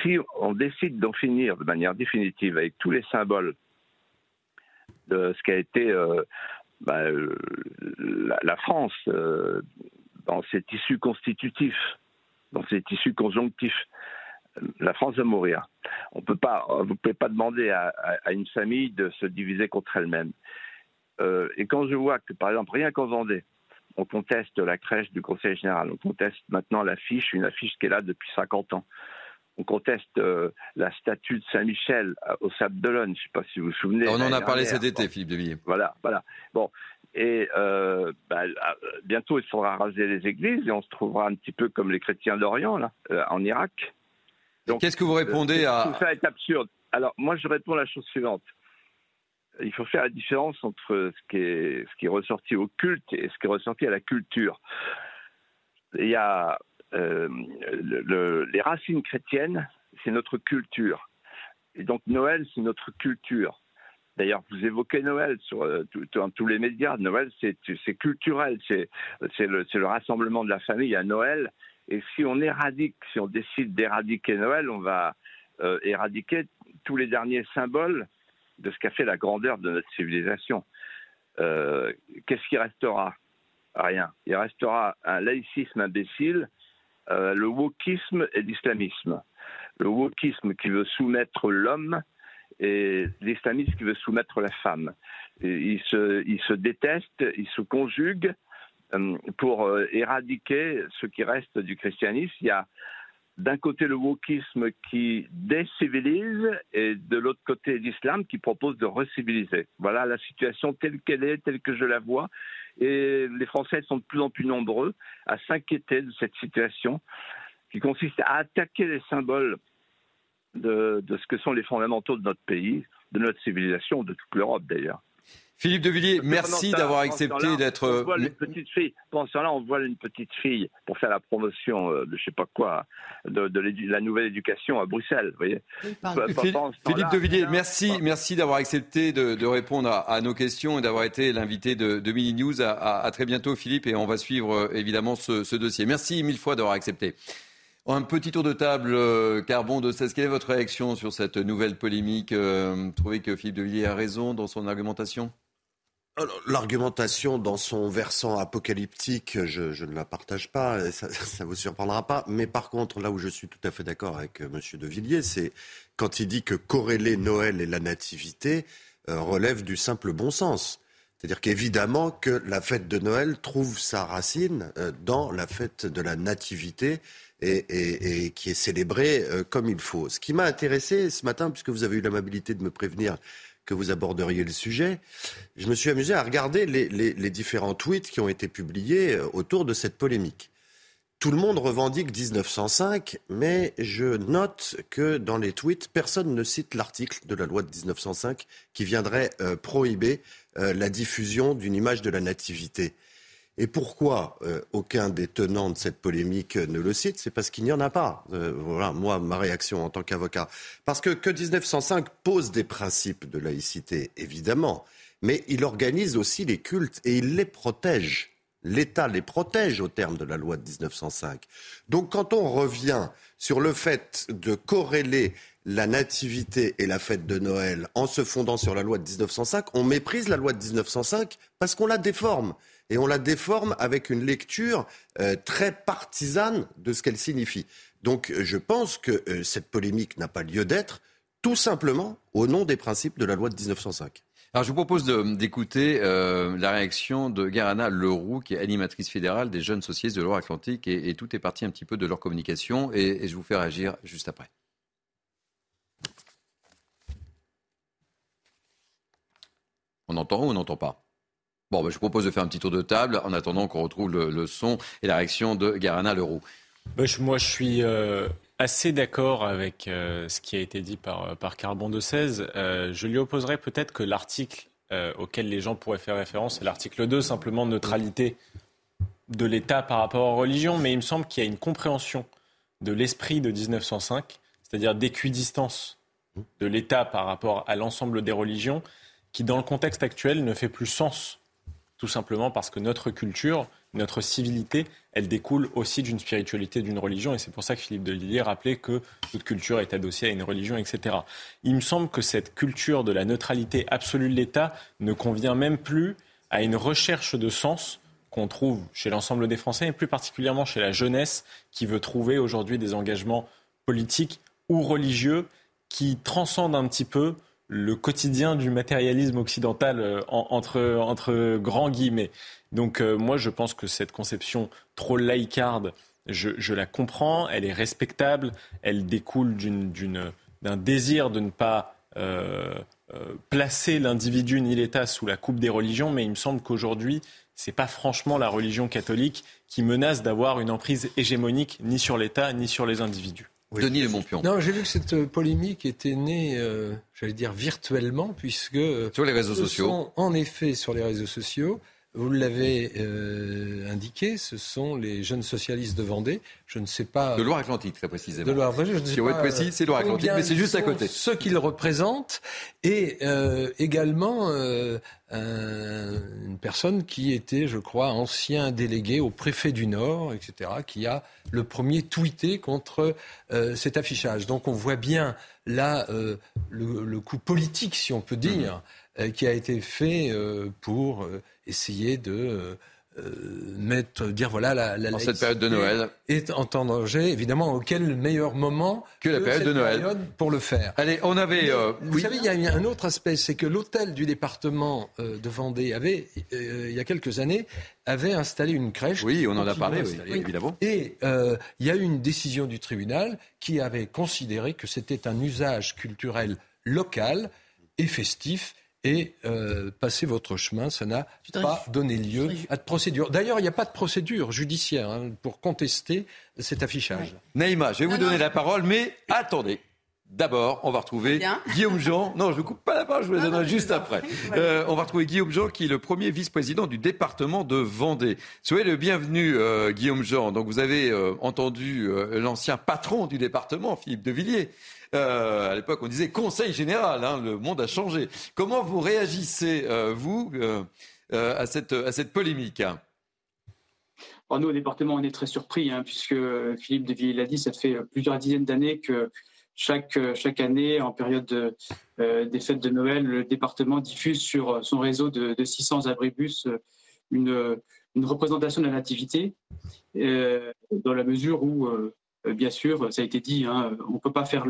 Si on décide d'en finir de manière définitive avec tous les symboles de ce qu'a été euh, bah, euh, la, France euh, dans ses tissus constitutifs, dans ses tissus conjonctifs, la France va mourir. On peut pas, vous ne pouvez pas demander à, une famille de se diviser contre elle-même. Euh, et quand je vois que, par exemple, rien qu'en Vendée, on conteste la crèche du Conseil général, on conteste maintenant l'affiche, une affiche qui est là depuis 50 ans. On conteste euh, la statue de Saint-Michel au Sable d'Olonne, je ne sais pas si vous vous souvenez. On en a parlé cet été, Philippe Devilliers. Voilà, voilà. Bon, et euh, bah, bientôt, il faudra raser les églises et on se trouvera un petit peu comme les chrétiens d'Orient, là, en Irak. Qu'est-ce que vous répondez à... Tout ça est absurde. Alors, moi, je réponds la chose suivante. Il faut faire la différence entre ce qui est, ce qui est ressorti au culte et ce qui est ressorti à la culture. Il y a euh, les racines chrétiennes, c'est notre culture. Et donc Noël, c'est notre culture. D'ailleurs, vous évoquez Noël sur euh, dans tous les médias. Noël, c'est culturel, c'est le, le, rassemblement de la famille à Noël. Et si on éradique, si on décide d'éradiquer Noël, on va euh, éradiquer tous les derniers symboles de ce qu'a fait la grandeur de notre civilisation. Euh, qu'est-ce qui restera? Rien. Il restera un laïcisme imbécile, euh, le wokisme et l'islamisme. Le wokisme qui veut soumettre l'homme et l'islamisme qui veut soumettre la femme. ils, se, détestent, ils se conjuguent pour euh, éradiquer ce qui reste du christianisme. Il y a d'un côté le wokisme qui décivilise et de l'autre côté l'islam qui propose de reciviliser. Voilà la situation telle qu'elle est, telle que je la vois. Et les Français sont de plus en plus nombreux à s'inquiéter de cette situation qui consiste à attaquer les symboles de ce que sont les fondamentaux de notre pays, de notre civilisation, de toute l'Europe d'ailleurs. Philippe de Villiers, merci d'avoir accepté d'être. On voit une petite fille. Pendant ce temps-là, on voit une petite fille pour faire la promotion euh, de je sais pas quoi, de, la nouvelle éducation à Bruxelles. Vous voyez. Philippe de Villiers, merci, merci d'avoir accepté de, répondre à, nos questions et d'avoir été l'invité de, de, Mini News. À, très bientôt, Philippe, et on va suivre euh, évidemment ce, dossier. Merci mille fois d'avoir accepté. Un petit tour de table, euh, Carbon de 16. Quelle est votre réaction sur cette nouvelle polémique Vous trouvez que Philippe de Villiers a raison dans son argumentation? L'argumentation dans son versant apocalyptique, je, ne la partage pas, ça [laughs] ne vous surprendra pas. Mais par contre, là où je suis tout à fait d'accord avec euh, M. De Villiers, c'est quand il dit que corréler Noël et la nativité euh, relève du simple bon sens. C'est-à-dire qu'évidemment que la fête de Noël trouve sa racine euh, dans la fête de la nativité et, qui est célébrée comme il faut. Ce qui m'a intéressé ce matin, puisque vous avez eu l'amabilité de me prévenir que vous aborderiez le sujet, je me suis amusé à regarder les, différents tweets qui ont été publiés euh, autour de cette polémique. tout le monde revendique 1905, mais je note que dans les tweets, personne ne cite l'article de la loi de 1905 qui viendrait euh, prohiber euh, la diffusion d'une image de la nativité. Et pourquoi euh, aucun des tenants de cette polémique ne le cite? C'est parce qu'il n'y en a pas. voilà, moi, ma réaction en tant qu'avocat. Parce que, que 1905 pose des principes de laïcité, évidemment, mais il organise aussi les cultes et il les protège l'État les protège au terme de la loi de 1905. Donc quand on revient sur le fait de corréler la nativité et la fête de Noël en se fondant sur la loi de 1905, on méprise la loi de 1905 parce qu'on la déforme. Et on la déforme avec une lecture euh, très partisane de ce qu'elle signifie. Donc je pense que euh, cette polémique n'a pas lieu d'être, tout simplement au nom des principes de la loi de 1905. Alors, je vous propose d'écouter euh, la réaction de Garana Leroux, qui est animatrice fédérale des jeunes socialistes de Loire-Atlantique, et, tout est parti un petit peu de leur communication, et, je vous fais réagir juste après. On entend ou on n'entend pas? Bon, ben, je propose de faire un petit tour de table en attendant qu'on retrouve le, son et la réaction de Garana Leroux. Moi, je suis euh, assez d'accord avec euh, ce qui a été dit par, euh, par Carbon de 16. Euh, je lui opposerais peut-être que l'article auquel les gens pourraient faire référence, c'est l'article 2, simplement neutralité de l'État par rapport aux religions, mais il me semble qu'il y a une compréhension de l'esprit de 1905, c'est-à-dire d'équidistance de l'État par rapport à l'ensemble des religions, qui dans le contexte actuel ne fait plus sens, tout simplement parce que notre culture notre civilité, elle découle aussi d'une spiritualité, d'une religion. Et c'est pour ça que Philippe de Villiers rappelait que toute culture est adossée à une religion, etc. Il me semble que cette culture de la neutralité absolue de l'État ne convient même plus à une recherche de sens qu'on trouve chez l'ensemble des Français, et plus particulièrement chez la jeunesse qui veut trouver aujourd'hui des engagements politiques ou religieux qui transcendent un petit peu le quotidien du matérialisme occidental euh, entre, entre grands guillemets. Donc euh, moi, je pense que cette conception trop laïcarde, je, la comprends, elle est respectable, elle découle d'un désir de ne pas euh, placer l'individu ni l'État sous la coupe des religions, mais il me semble qu'aujourd'hui, ce n'est pas franchement la religion catholique qui menace d'avoir une emprise hégémonique ni sur l'État ni sur les individus. Denis de Montpion. Non, j'ai vu que cette euh, polémique était née, euh, j'allais dire virtuellement, puisque sur les réseaux sociaux. Sont, en effet, sur les réseaux sociaux, vous l'avez euh, indiqué, ce sont les jeunes socialistes de Vendée. Je ne sais pas. De Loire-Atlantique, très précisément. De Loire-Atlantique. Je ne sais si on pas. précis, c'est Loire-Atlantique, mais c'est juste à côté. Ce qu'ils représentent et euh, également euh, un, une personne qui était, je crois, ancien délégué au préfet du Nord, etc., qui a le premier tweeté contre euh, cet affichage. Donc on voit bien là le, le, coup politique, si on peut dire, mmh. Qui a été fait pour essayer de euh, mettre, dire voilà la, la en cette période de Noël est en danger. Évidemment, auquel meilleur moment que, la période de Noël pour le faire. Allez, on avait. Euh, vous savez, il y a un autre aspect, c'est que l'hôtel du département euh, de Vendée avait, il y a quelques années, avait installé une crèche. Oui, on en a parlé, évidemment. Et il y a eu une décision du tribunal qui avait considéré que c'était un usage culturel local et festif et euh, passez votre chemin. Ça n'a pas donné lieu à de procédure. D'ailleurs, il n'y a pas de procédure judiciaire hein, pour contester cet affichage. Naïma, je vais vous donner la parole, mais attendez. D'abord, on va retrouver Guillaume Jean. Non, je ne coupe pas la parole, je vous la donnerai juste après. Euh, on va retrouver Guillaume Jean, qui est le premier vice-président du département de Vendée. Soyez le bienvenu, euh, Guillaume Jean. Donc, vous avez euh, entendu l'ancien patron du département, Philippe Devilliers. Euh, à l'époque, on disait Conseil général. Hein, le monde a changé. Comment vous réagissez, euh, vous, euh, à, cette, à cette polémique hein? Nous, au département, on est très surpris, hein, puisque Philippe de l'a dit, ça fait plusieurs dizaines d'années que chaque, chaque année, en période de, des fêtes de Noël, le département diffuse sur son réseau de, 600 abribus une, une, représentation de la nativité, dans la mesure où, bien sûr, ça a été dit, on ne peut pas faire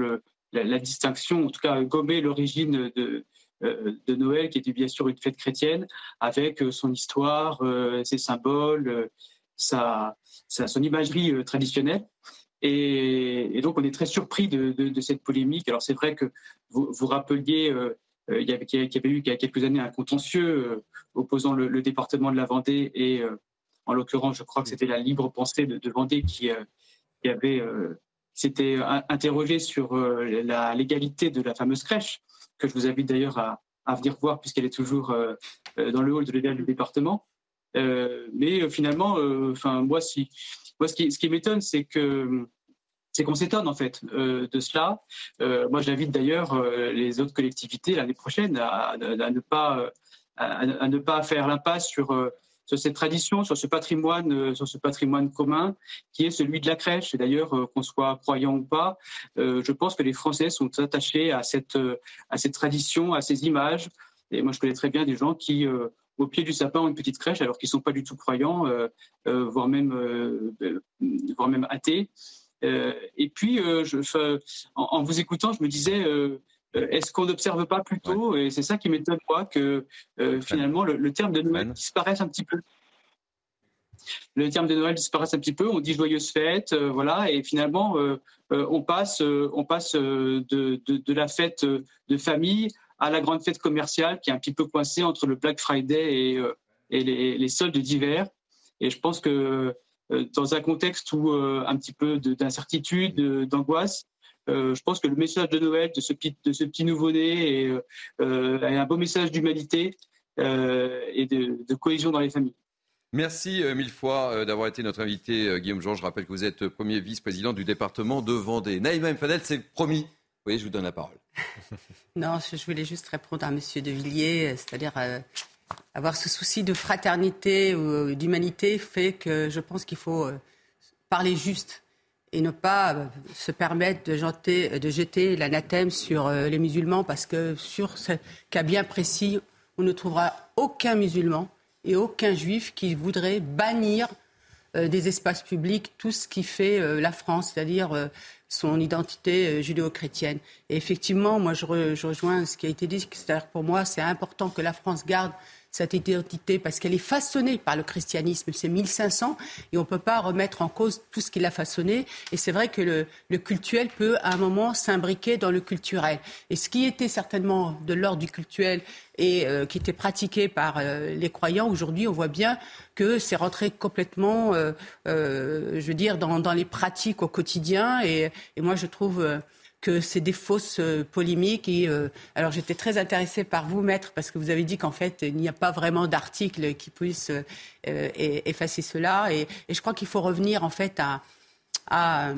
la, distinction, en tout cas gommer l'origine de, euh, de Noël, qui était bien sûr une fête chrétienne, avec euh, son histoire, euh, ses symboles, sa, son imagerie traditionnelle. Et, donc, on est très surpris de, cette polémique. Alors, c'est vrai que vous, vous rappeliez qu'il y avait eu il y a quelques années un contentieux opposant le, département de la Vendée et, En l'occurrence, je crois que c'était la libre pensée de, Vendée qui, qui avait s'était interrogé sur la légalité de la fameuse crèche, que je vous invite d'ailleurs à, venir voir puisqu'elle est toujours dans le hall de l'état du département. mais finalement, enfin moi, ce qui, m'étonne, c'est que c'est qu'on s'étonne en fait euh, de cela. Euh, moi, j'invite d'ailleurs euh, les autres collectivités l'année prochaine à, ne pas à, ne pas faire l'impasse sur sur cette tradition, sur ce patrimoine, sur ce patrimoine commun qui est celui de la crèche. Et d'ailleurs, qu'on soit croyant ou pas, je pense que les Français sont attachés à cette tradition, à ces images. Et moi, je connais très bien des gens qui au pied du sapin ont une petite crèche alors qu'ils sont pas du tout croyants, voire même voire même athées. Euh, et puis, euh, en, vous écoutant, je me disais, euh, est-ce qu'on n'observe pas plutôt, et c'est ça qui m'étonne, moi, que finalement le, terme de Noël disparaisse un petit peu. Le terme de Noël disparaisse un petit peu, on dit joyeuse fête, voilà, et finalement on passe, on passe de, de, la fête de famille à la grande fête commerciale qui est un petit peu coincée entre le Black Friday et, et les, les, soldes d'hiver. Et je pense que euh, dans un contexte où euh, un petit peu d'incertitude, d'angoisse, euh, je pense que le message de Noël de ce petit, de ce petit nouveau-né est, un beau message d'humanité et de, cohésion dans les familles. Merci mille fois d'avoir été notre invité, Guillaume Jean. Je rappelle que vous êtes premier vice-président du département de Vendée. Naïma Mfadel, c'est promis. Oui, je vous donne la parole. [laughs] non, je voulais juste répondre à M. De Villiers, c'est-à-dire avoir ce souci de fraternité ou d'humanité fait que je pense qu'il faut euh, parler juste et ne pas euh, se permettre de jeter, l'anathème sur euh, les musulmans parce que sur ce cas bien précis, on ne trouvera aucun musulman et aucun juif qui voudrait bannir des espaces publics tout ce qui fait la France, c'est-à-dire son identité judéo-chrétienne. Et effectivement, moi, je, rejoins ce qui a été dit, c'est-à-dire pour moi, c'est important que la France garde cette identité parce qu'elle est façonnée par le christianisme. C'est 1500 et on ne peut pas remettre en cause tout ce qu'il a façonné. Et c'est vrai que le, cultuel peut à un moment s'imbriquer dans le culturel. Et ce qui était certainement de l'ordre du cultuel et euh, qui était pratiqué par euh, les croyants, aujourd'hui on voit bien que c'est rentré complètement, euh, je veux dire, dans, les pratiques au quotidien. Et moi je trouve que c'est des fausses euh, polémiques. Et, euh, alors j'étais très intéressée par vous, maître, parce que vous avez dit qu'en fait, il n'y a pas vraiment d'article qui puisse euh, effacer cela. Et, je crois qu'il faut revenir en fait à, à,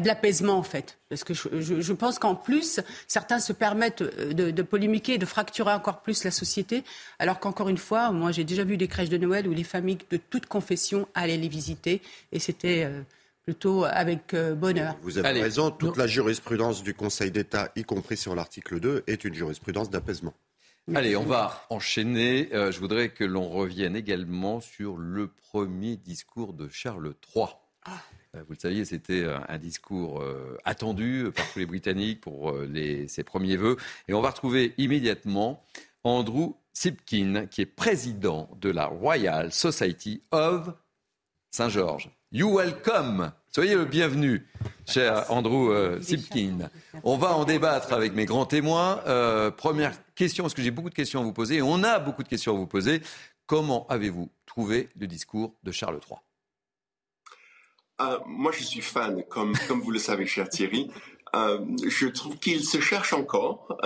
de l'apaisement, en fait. Parce que je, pense qu'en plus, certains se permettent de, polémiquer de fracturer encore plus la société, alors qu'encore une fois, moi j'ai déjà vu des crèches de Noël où les familles de toute confession allaient les visiter. Et c'était plutôt avec euh, bonheur. Vous avez raison, toute la jurisprudence du Conseil d'État, y compris sur l'article 2, est une jurisprudence d'apaisement. Allez, on va enchaîner. Euh, je voudrais que l'on revienne également sur le premier discours de Charles III. Ah. Euh, vous le saviez, c'était un discours attendu par tous les Britanniques pour ses premiers vœux. Et on va retrouver immédiatement Andrew Sipkin, qui est président de la Royal Society of Saint-Georges. You welcome. Soyez le bienvenu, cher Andrew euh, Sipkin. On va en débattre avec mes grands témoins. Euh, première question, parce que j'ai beaucoup de questions à vous poser, et on a beaucoup de questions à vous poser. Comment avez-vous trouvé le discours de Charles III euh, Moi, je suis fan, comme, comme vous le savez, cher Thierry. je trouve qu'il se cherche encore.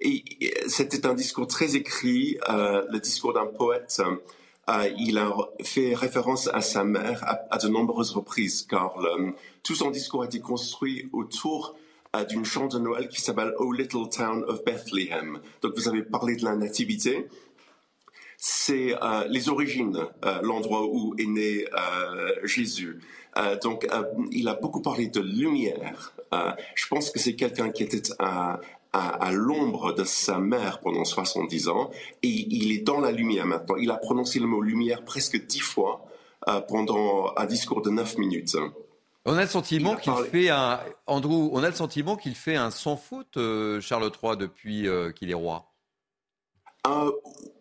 et c'était un discours très écrit, le discours d'un poète. Euh, il a fait référence à sa mère à, de nombreuses reprises, car tout son discours a été construit autour euh, d'une chant de Noël qui s'appelle Oh Little Town of Bethlehem. Donc vous avez parlé de la nativité. C'est euh, les origines, l'endroit où est né Jésus. donc il a beaucoup parlé de lumière. je pense que c'est quelqu'un qui était un, à, l'ombre de sa mère pendant 70 ans et il est dans la lumière maintenant. Il a prononcé le mot lumière presque dix fois euh, pendant un discours de 9 minutes. On a le sentiment qu'il fait un Andrew, on a le sentiment qu'il fait un sans faute euh, Charles III depuis euh, qu'il est roi.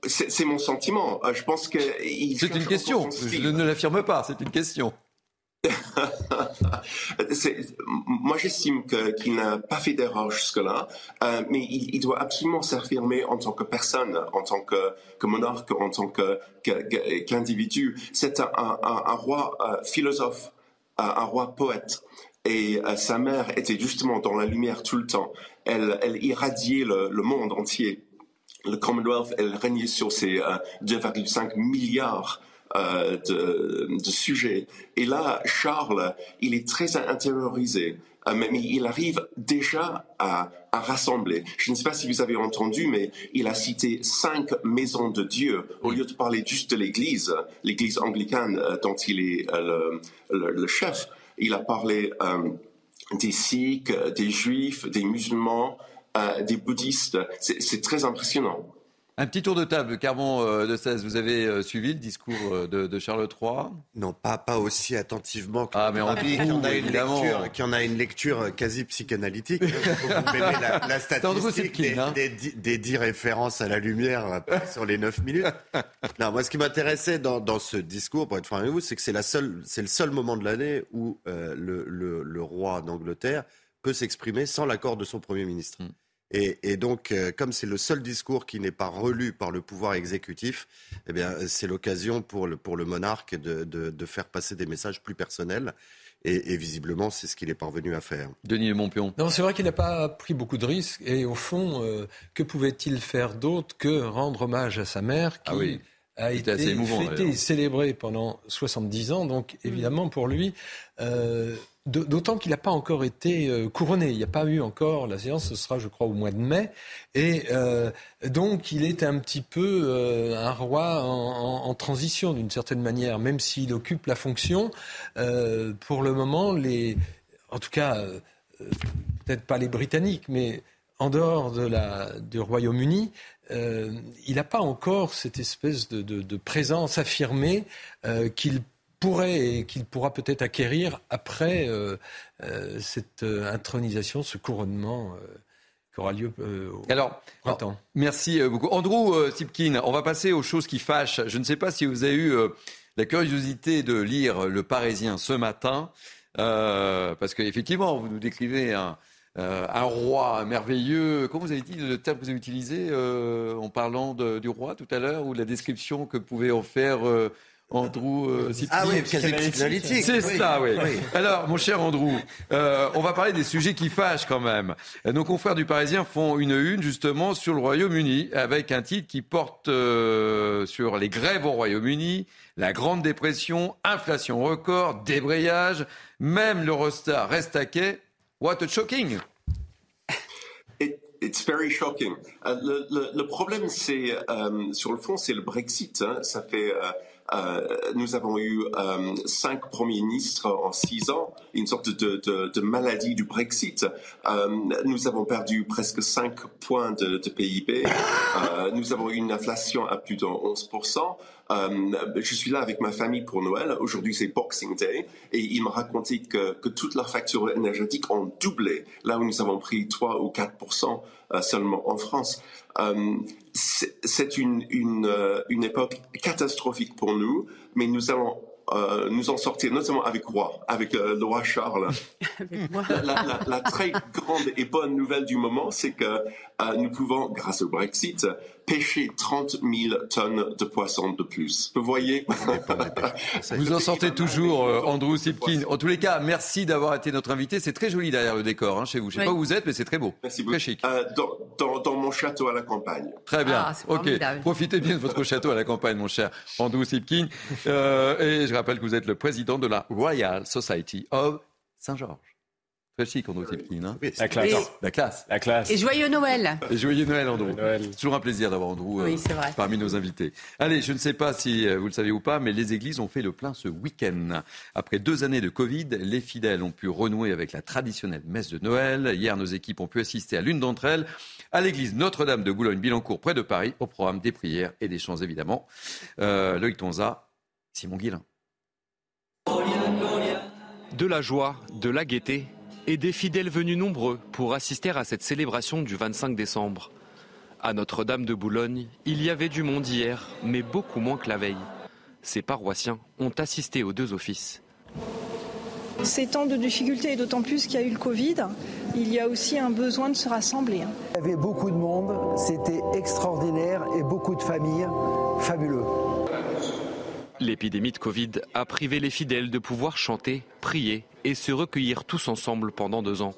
c'est mon sentiment. je pense que c'est une question. Je ne l'affirme pas. C'est une question. [laughs] moi, j'estime qu'il n'a pas fait d'erreur jusque-là, euh, mais il, doit absolument s'affirmer en tant que personne, en tant que, que monarque, en tant qu'individu. C'est un, roi euh, philosophe, un roi poète. Et euh, sa mère était justement dans la lumière tout le temps. Elle, irradiait le monde entier. Le Commonwealth, elle régnait sur ses 2,5 milliards euh, de, sujets. Et là, Charles, il est très intériorisé, euh, mais il arrive déjà à, rassembler. Je ne sais pas si vous avez entendu, mais il a cité cinq maisons de Dieu au lieu de parler juste de l'Église, l'Église anglicane euh, dont il est le, chef. Il a parlé des Sikhs, des Juifs, des musulmans, des bouddhistes. C'est très impressionnant. Un petit tour de table, Carmon euh, de 16, vous avez euh, suivi le discours euh, de, Charles III Non, pas, pas aussi attentivement que ah, mais on en a une lecture, en a une lecture quasi psychanalytique. Hein. vous [laughs] la, la statistique des, hein. des, des, 10 références à la lumière sur les 9 minutes. [laughs] Non, moi, ce qui m'intéressait dans, dans, ce discours, pour être franc avec vous, c'est que c'est, le seul moment de l'année où le, le, le, roi d'Angleterre peut s'exprimer sans l'accord de son Premier ministre. Mm. Et, donc, euh, comme c'est le seul discours qui n'est pas relu par le pouvoir exécutif, eh bien, c'est l'occasion pour le, pour le monarque de, de, faire passer des messages plus personnels. Et, visiblement, c'est ce qu'il est parvenu à faire. Denis Montpion. Non, c'est vrai qu'il n'a pas pris beaucoup de risques. Et au fond, euh, que pouvait-il faire d'autre que rendre hommage à sa mère ah qui a été fêtée et célébrée pendant 70 ans. Donc, évidemment, pour lui, euh, D'autant qu'il n'a pas encore été euh, couronné. Il n'y a pas eu encore la séance. Ce sera, je crois, au mois de mai. Et euh, donc, il est un petit peu euh, un roi en, transition, d'une certaine manière, même s'il occupe la fonction. pour le moment, les, en tout cas, peut-être pas les Britanniques, mais en dehors de la, du Royaume-Uni, il n'a pas encore cette espèce de, de, de présence affirmée qu'il pourrait et qu'il pourra peut-être acquérir après euh, euh, cette euh, intronisation, ce couronnement qui aura lieu au Alors, printemps. merci beaucoup. Andrew Sipkin, on va passer aux choses qui fâchent. Je ne sais pas si vous avez eu la curiosité de lire Le Parisien ce matin, parce qu'effectivement, vous nous décrivez un, un roi merveilleux. Comment vous avez dit le terme que vous avez utilisé en parlant du roi tout à l'heure, ou la description que pouvait en faire Andrew euh, Ah oui, psychanalytique. C'est ça, oui. Alors, mon cher Andrew, euh, on va parler des sujets qui fâchent quand même. Nos confrères du Parisien font une une justement sur le Royaume-Uni avec un titre qui porte euh, sur les grèves au Royaume-Uni, la Grande Dépression, inflation record, débrayage. Même l'Eurostar reste à quai. What a shocking! It's very shocking. le, problème, c'est sur le fond, c'est le Brexit. Hein. Ça fait euh, nous avons eu euh, cinq premiers ministres en six ans, une sorte de, maladie du Brexit. Euh, nous avons perdu presque 5 points de, PIB. nous avons eu une inflation à plus de 11%. Je suis là avec ma famille pour Noël. Aujourd'hui, c'est Boxing Day. Et il m'a raconté que, que toutes leurs factures énergétiques ont doublé, là où nous avons pris 3 ou 4% seulement en France. Euh, c'est une, une, euh, une époque catastrophique pour nous, mais nous allons euh, nous en sortir, notamment avec Roi, avec euh, le roi Charles. [laughs] la, très grande et bonne nouvelle du moment, c'est que euh, nous pouvons, grâce au Brexit, pêcher 30 000 tonnes de poissons de plus. Vous voyez [laughs] Vous en sortez toujours, Andrew Sipkin. En tous les cas, merci d'avoir été notre invité. C'est très joli derrière le décor hein, chez vous. Je ne sais pas où vous êtes, mais c'est très beau. Merci beaucoup. Très chic. Dans, dans, mon château à la campagne. Très bien. Ah, ok. Profitez bien de votre château à la campagne, mon cher Andrew Sipkin. et je rappelle que vous êtes le président de la Royal Society of Saint-Georges. Très chic, Andrew Tipkin. Hein la, classe. la classe. La classe. Et joyeux Noël. Et joyeux Noël, Andrew. C'est toujours un plaisir d'avoir Andrew euh, parmi nos invités. Allez, je ne sais pas si euh, vous le savez ou pas, mais les églises ont fait le plein ce week-end. Après deux années de Covid, les fidèles ont pu renouer avec la traditionnelle messe de Noël. Hier, nos équipes ont pu assister à l'une d'entre elles, à l'église Notre-Dame de Boulogne-Billancourt, près de Paris, au programme des prières et des chants, évidemment. Euh, Loïc Tonza, Simon Guillain. De la joie, de la gaieté et des fidèles venus nombreux pour assister à cette célébration du 25 décembre. À Notre-Dame de Boulogne, il y avait du monde hier, mais beaucoup moins que la veille. Ces paroissiens ont assisté aux deux offices. ces temps de difficulté et d'autant plus qu'il y a eu le Covid, il y a aussi un besoin de se rassembler. Il y avait beaucoup de monde, c'était extraordinaire et beaucoup de familles, fabuleux. L'épidémie de Covid a privé les fidèles de pouvoir chanter, prier et se recueillir tous ensemble pendant deux ans.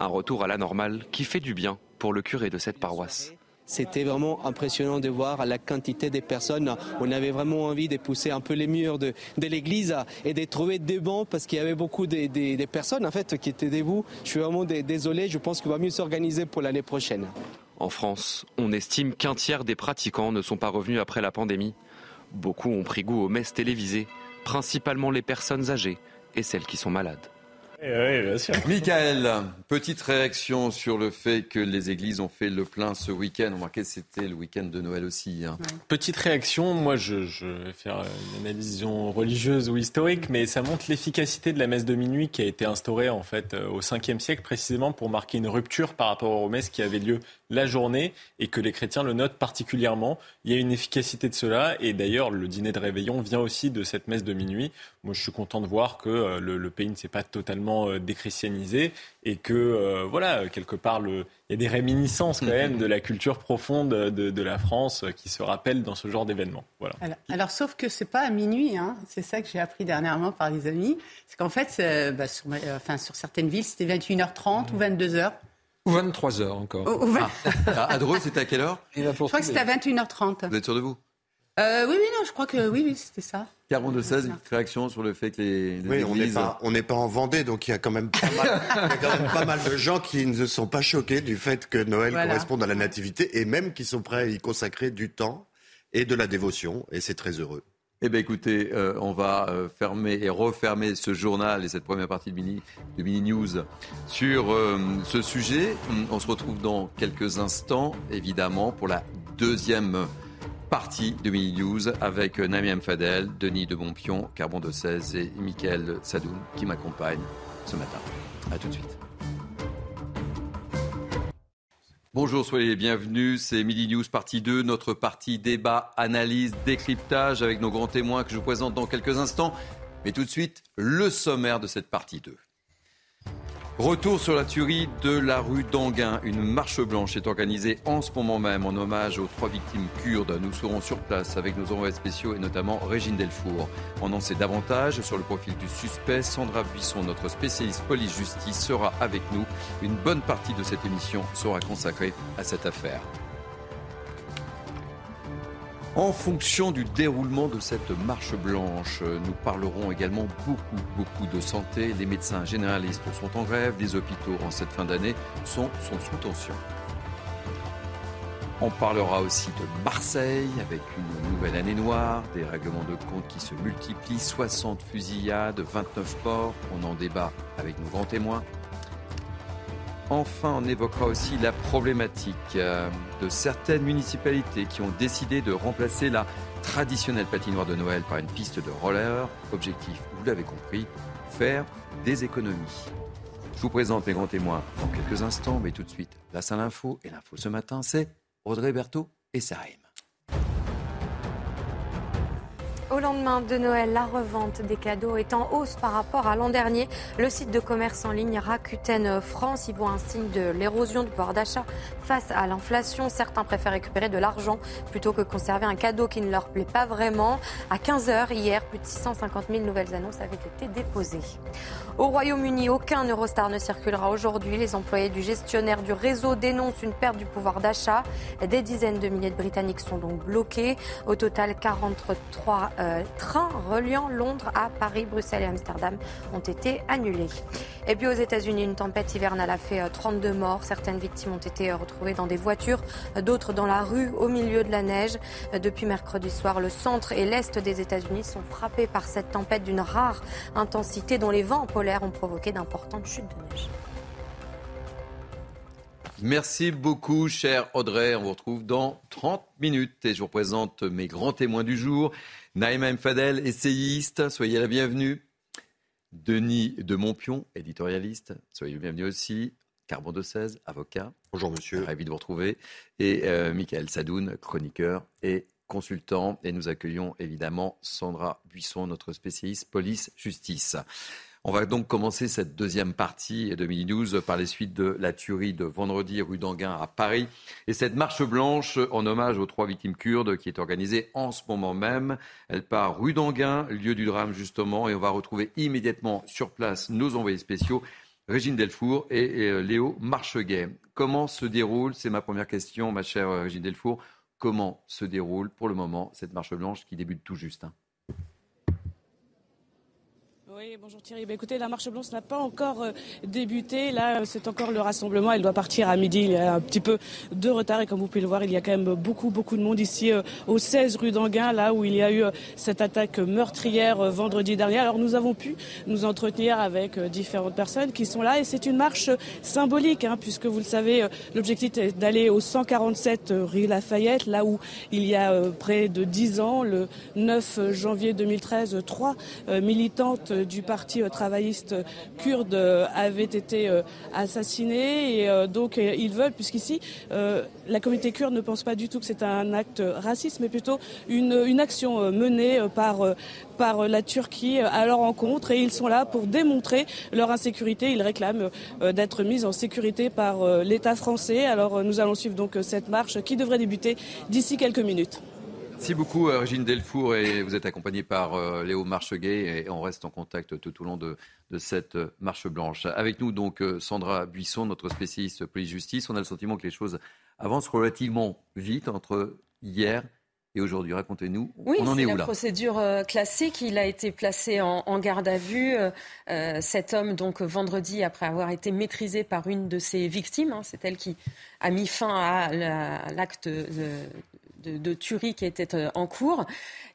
Un retour à la normale qui fait du bien pour le curé de cette paroisse. C'était vraiment impressionnant de voir la quantité de personnes. On avait vraiment envie de pousser un peu les murs de, l'église et de trouver des bancs parce qu'il y avait beaucoup de, personnes en fait qui étaient debout. Je suis vraiment désolé, je pense qu'on va mieux s'organiser pour l'année prochaine. En France, on estime qu'un tiers des pratiquants ne sont pas revenus après la pandémie. Beaucoup ont pris goût aux messes télévisées, principalement les personnes âgées et celles qui sont malades. Oui, bien sûr. Michael, petite réaction sur le fait que les églises ont fait le plein ce week-end. Remarquez, c'était le week-end de Noël aussi. Hein. Petite réaction, moi je, vais faire une analyse religieuse ou historique, mais ça montre l'efficacité de la messe de minuit qui a été instaurée en fait euh, au 5e siècle précisément pour marquer une rupture par rapport aux messes qui avaient lieu la journée et que les chrétiens le notent particulièrement. Il y a une efficacité de cela et d'ailleurs le dîner de réveillon vient aussi de cette messe de minuit. Moi je suis content de voir que euh, le, pays ne s'est pas totalement euh, déchristianisé et que euh, voilà quelque part le, il y a des réminiscences quand même [laughs] de la culture profonde de, la France qui se rappellent dans ce genre d'événement. Voilà. Alors, sauf que c'est pas à minuit, hein. c'est ça que j'ai appris dernièrement par les amis, c'est qu'en fait bah, sur, enfin, sur certaines villes c'était 21h30 ou 22h. Ou 23 heures encore. Ah. À Dreux, c'était à quelle heure Je crois que c'était à 21h30. Vous êtes sûr de vous? Euh, oui, oui, non, je crois que oui, oui, c'était ça. Caron de 16, une réaction sur le fait que les, oui, on n'est pas, en Vendée, donc il y a quand même pas mal, pas mal de gens qui ne sont pas choqués du fait que Noël corresponde à la nativité et même qui sont prêts à y consacrer du temps et de la dévotion, et c'est très heureux. Eh bien, écoutez, euh, on va euh, fermer et refermer ce journal et cette première partie de Mini, News sur euh, ce sujet. On se retrouve dans quelques instants, évidemment, pour la deuxième partie de Mini News avec Nami Fadel, Denis de Bompion, Carbon de 16 et Mickaël Sadoun qui m'accompagnent ce matin. A tout de suite. Bonjour, soyez les bienvenus. C'est Midi News partie 2, notre partie débat, analyse, décryptage avec nos grands témoins que je vous présente dans quelques instants. Mais tout de suite, le sommaire de cette partie 2. Retour sur la tuerie de la rue d'Anguin. Une marche blanche est organisée en ce moment même en hommage aux trois victimes kurdes. Nous serons sur place avec nos envoyés spéciaux et notamment Régine Delfour. On en sait davantage sur le profil du suspect. Sandra Buisson, notre spécialiste police-justice, sera avec nous. Une bonne partie de cette émission sera consacrée à cette affaire. En fonction du déroulement de cette marche blanche, nous parlerons également beaucoup, beaucoup de santé. Les médecins généralistes sont en grève, les hôpitaux en cette fin d'année sont, sous tension. On parlera aussi de Marseille avec une nouvelle année noire, des règlements de compte qui se multiplient, 60 fusillades, 29 morts. On en débat avec nos grands témoins. Enfin, on évoquera aussi la problématique euh, de certaines municipalités qui ont décidé de remplacer la traditionnelle patinoire de Noël par une piste de roller. Objectif, vous l'avez compris, faire des économies. Je vous présente les grands témoins dans quelques instants, mais tout de suite, la salle info. Et l'info ce matin, c'est Audrey Berthaud et Sarim. Au lendemain de Noël, la revente des cadeaux est en hausse par rapport à l'an dernier. Le site de commerce en ligne Rakuten France y voit un signe de l'érosion du pouvoir d'achat face à l'inflation. Certains préfèrent récupérer de l'argent plutôt que conserver un cadeau qui ne leur plaît pas vraiment. À 15h hier, plus de 650 000 nouvelles annonces avaient été déposées. Au Royaume-Uni, aucun Eurostar ne circulera aujourd'hui. Les employés du gestionnaire du réseau dénoncent une perte du pouvoir d'achat. Des dizaines de milliers de Britanniques sont donc bloqués. Au total, 43 euh, trains reliant Londres à Paris, Bruxelles et Amsterdam ont été annulés. Et puis aux États-Unis, une tempête hivernale a fait 32 euh, morts. Certaines victimes ont été euh, retrouvées dans des voitures, d'autres dans la rue au milieu de la neige. Depuis mercredi soir, le centre et l'est des États-Unis sont frappés par cette tempête d'une rare intensité dont les vents polaires ont provoqué d'importantes chutes de neige. Merci beaucoup, cher Audrey. On vous retrouve dans 30 minutes et je vous présente mes grands témoins du jour. Naïma Mfadel, essayiste, soyez la bienvenue. Denis de Montpion, éditorialiste, soyez le bienvenu aussi. Carbon de 16, avocat. Bonjour monsieur. Ravi de vous retrouver. Et euh, Michael Sadoun, chroniqueur et consultant. Et nous accueillons évidemment Sandra Buisson, notre spécialiste police-justice. On va donc commencer cette deuxième partie de Mini News par les suites de la tuerie de vendredi rue d'Anguin à Paris et cette marche blanche en hommage aux trois victimes kurdes qui est organisée en ce moment même. Elle part rue d'Anguin, lieu du drame justement, et on va retrouver immédiatement sur place nos envoyés spéciaux. Régine Delfour et Léo Marcheguet. Comment se déroule, c'est ma première question, ma chère Régine Delfour, comment se déroule pour le moment cette marche blanche qui débute tout juste hein? Oui, bonjour Thierry. Bah, écoutez, la marche blanche n'a pas encore euh, débuté. Là, c'est encore le rassemblement. Elle doit partir à midi. Il y a un petit peu de retard. Et comme vous pouvez le voir, il y a quand même beaucoup, beaucoup de monde ici euh, au 16 rue d'Anguin, là où il y a eu euh, cette attaque meurtrière vendredi dernier. Alors, nous avons pu nous entretenir avec différentes personnes qui sont là. Et c'est une marche symbolique, hein, puisque vous le savez, l'objectif est d'aller au 147 rue Lafayette, là où il y a près de 10 ans, le 9 janvier 2013, trois militantes du parti euh, travailliste kurde euh, avait été euh, assassiné et donc ils veulent, puisqu'ici la communauté kurde ne pense pas du tout que c'est un acte raciste, mais plutôt une, une action menée par par la Turquie à leur encontre et ils sont là pour démontrer leur insécurité. Ils réclament d'être mis en sécurité par l'État français. Alors nous allons suivre donc cette marche qui devrait débuter d'ici quelques minutes. Merci beaucoup, euh, Régine Delfour. Et vous êtes accompagnée par euh, Léo Marcheguet. Et on reste en contact tout au long de, cette euh, marche blanche. Avec nous, donc, Sandra Buisson, notre spécialiste police-justice. On a le sentiment que les choses avancent relativement vite entre hier et aujourd'hui. Racontez-nous, oui, on en est, où là? la procédure classique. Il a été placé en, garde à vue. cet homme, donc vendredi, après avoir été maîtrisé par une de ses victimes, hein, c'est elle qui a mis fin à l'acte de, tuerie qui était euh, en cours.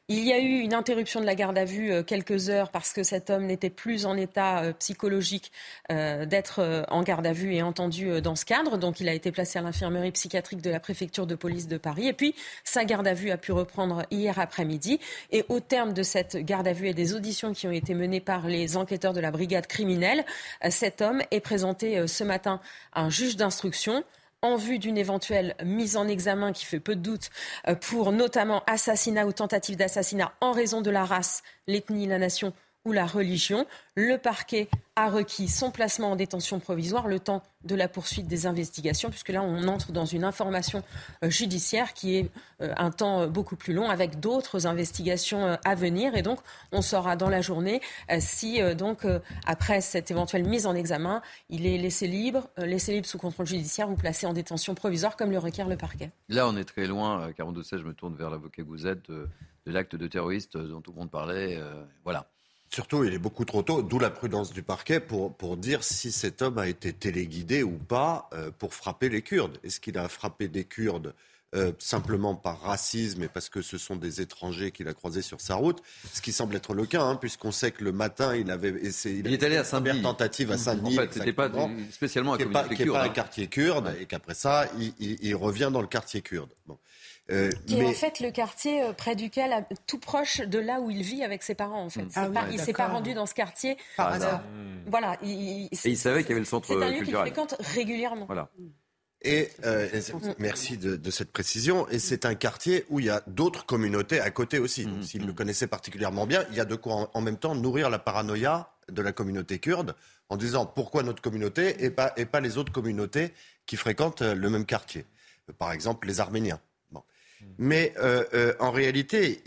Il y a eu une interruption de la garde à vue euh, quelques heures parce que cet homme n'était plus en état euh, psychologique d'être en garde à vue et entendu dans ce cadre. Donc il a été placé à l'infirmerie psychiatrique de la préfecture de police de Paris. Et puis sa garde à vue a pu reprendre hier après-midi. Et au terme de cette garde à vue et des auditions qui ont été menées par les enquêteurs de la brigade criminelle, cet homme est présenté ce matin à un juge d'instruction en vue d'une éventuelle mise en examen qui fait peu de doute euh, pour notamment assassinat ou tentative d'assassinat en raison de la race, l'ethnie, la nation ou la religion. Le parquet a requis son placement en détention provisoire le temps de la poursuite des investigations, puisque là, on entre dans une information euh, judiciaire qui est euh, un temps euh, beaucoup plus long, avec d'autres investigations à venir. Et donc, on saura dans la journée si, donc, après cette éventuelle mise en examen, il est laissé libre, laissé libre sous contrôle judiciaire ou placé en détention provisoire, comme le requiert le parquet. Là, on est très loin. 42 je me tourne vers l'avocat Gouzet de, de l'acte de terroriste dont tout le monde parlait. voilà. Surtout, il est beaucoup trop tôt, d'où la prudence du parquet pour, pour dire si cet homme a été téléguidé ou pas euh, pour frapper les Kurdes. Est-ce qu'il a frappé des Kurdes euh, simplement par racisme et parce que ce sont des étrangers qu'il a croisés sur sa route, ce qui semble être le cas, hein, puisqu'on sait que le matin, il avait essayé. Il, est allé à Saint-Denis. tentative à Saint-Denis. En fait, c'était pas spécialement un qui n'est pas, un hein. quartier kurde, et qu'après ça, il, il, revient dans le quartier kurde. Bon. Euh, qui est en fait le quartier euh, près duquel, tout proche de là où il vit avec ses parents. En fait, ah il s'est pas rendu dans ce quartier par hasard. Voilà. Il, et il savait qu'il y avait le centre culturel. C'est un lieu qu'il fréquente régulièrement. Voilà. Et euh, merci de, cette précision. Et c'est un quartier où il y a d'autres communautés à côté aussi. Donc, s'il le connaissait particulièrement bien, il y a de quoi en, même temps nourrir la paranoïa de la communauté kurde en disant pourquoi notre communauté et pas, et pas les autres communautés qui fréquentent le même quartier. Par exemple, les Arméniens. Mais euh, euh, en réalité,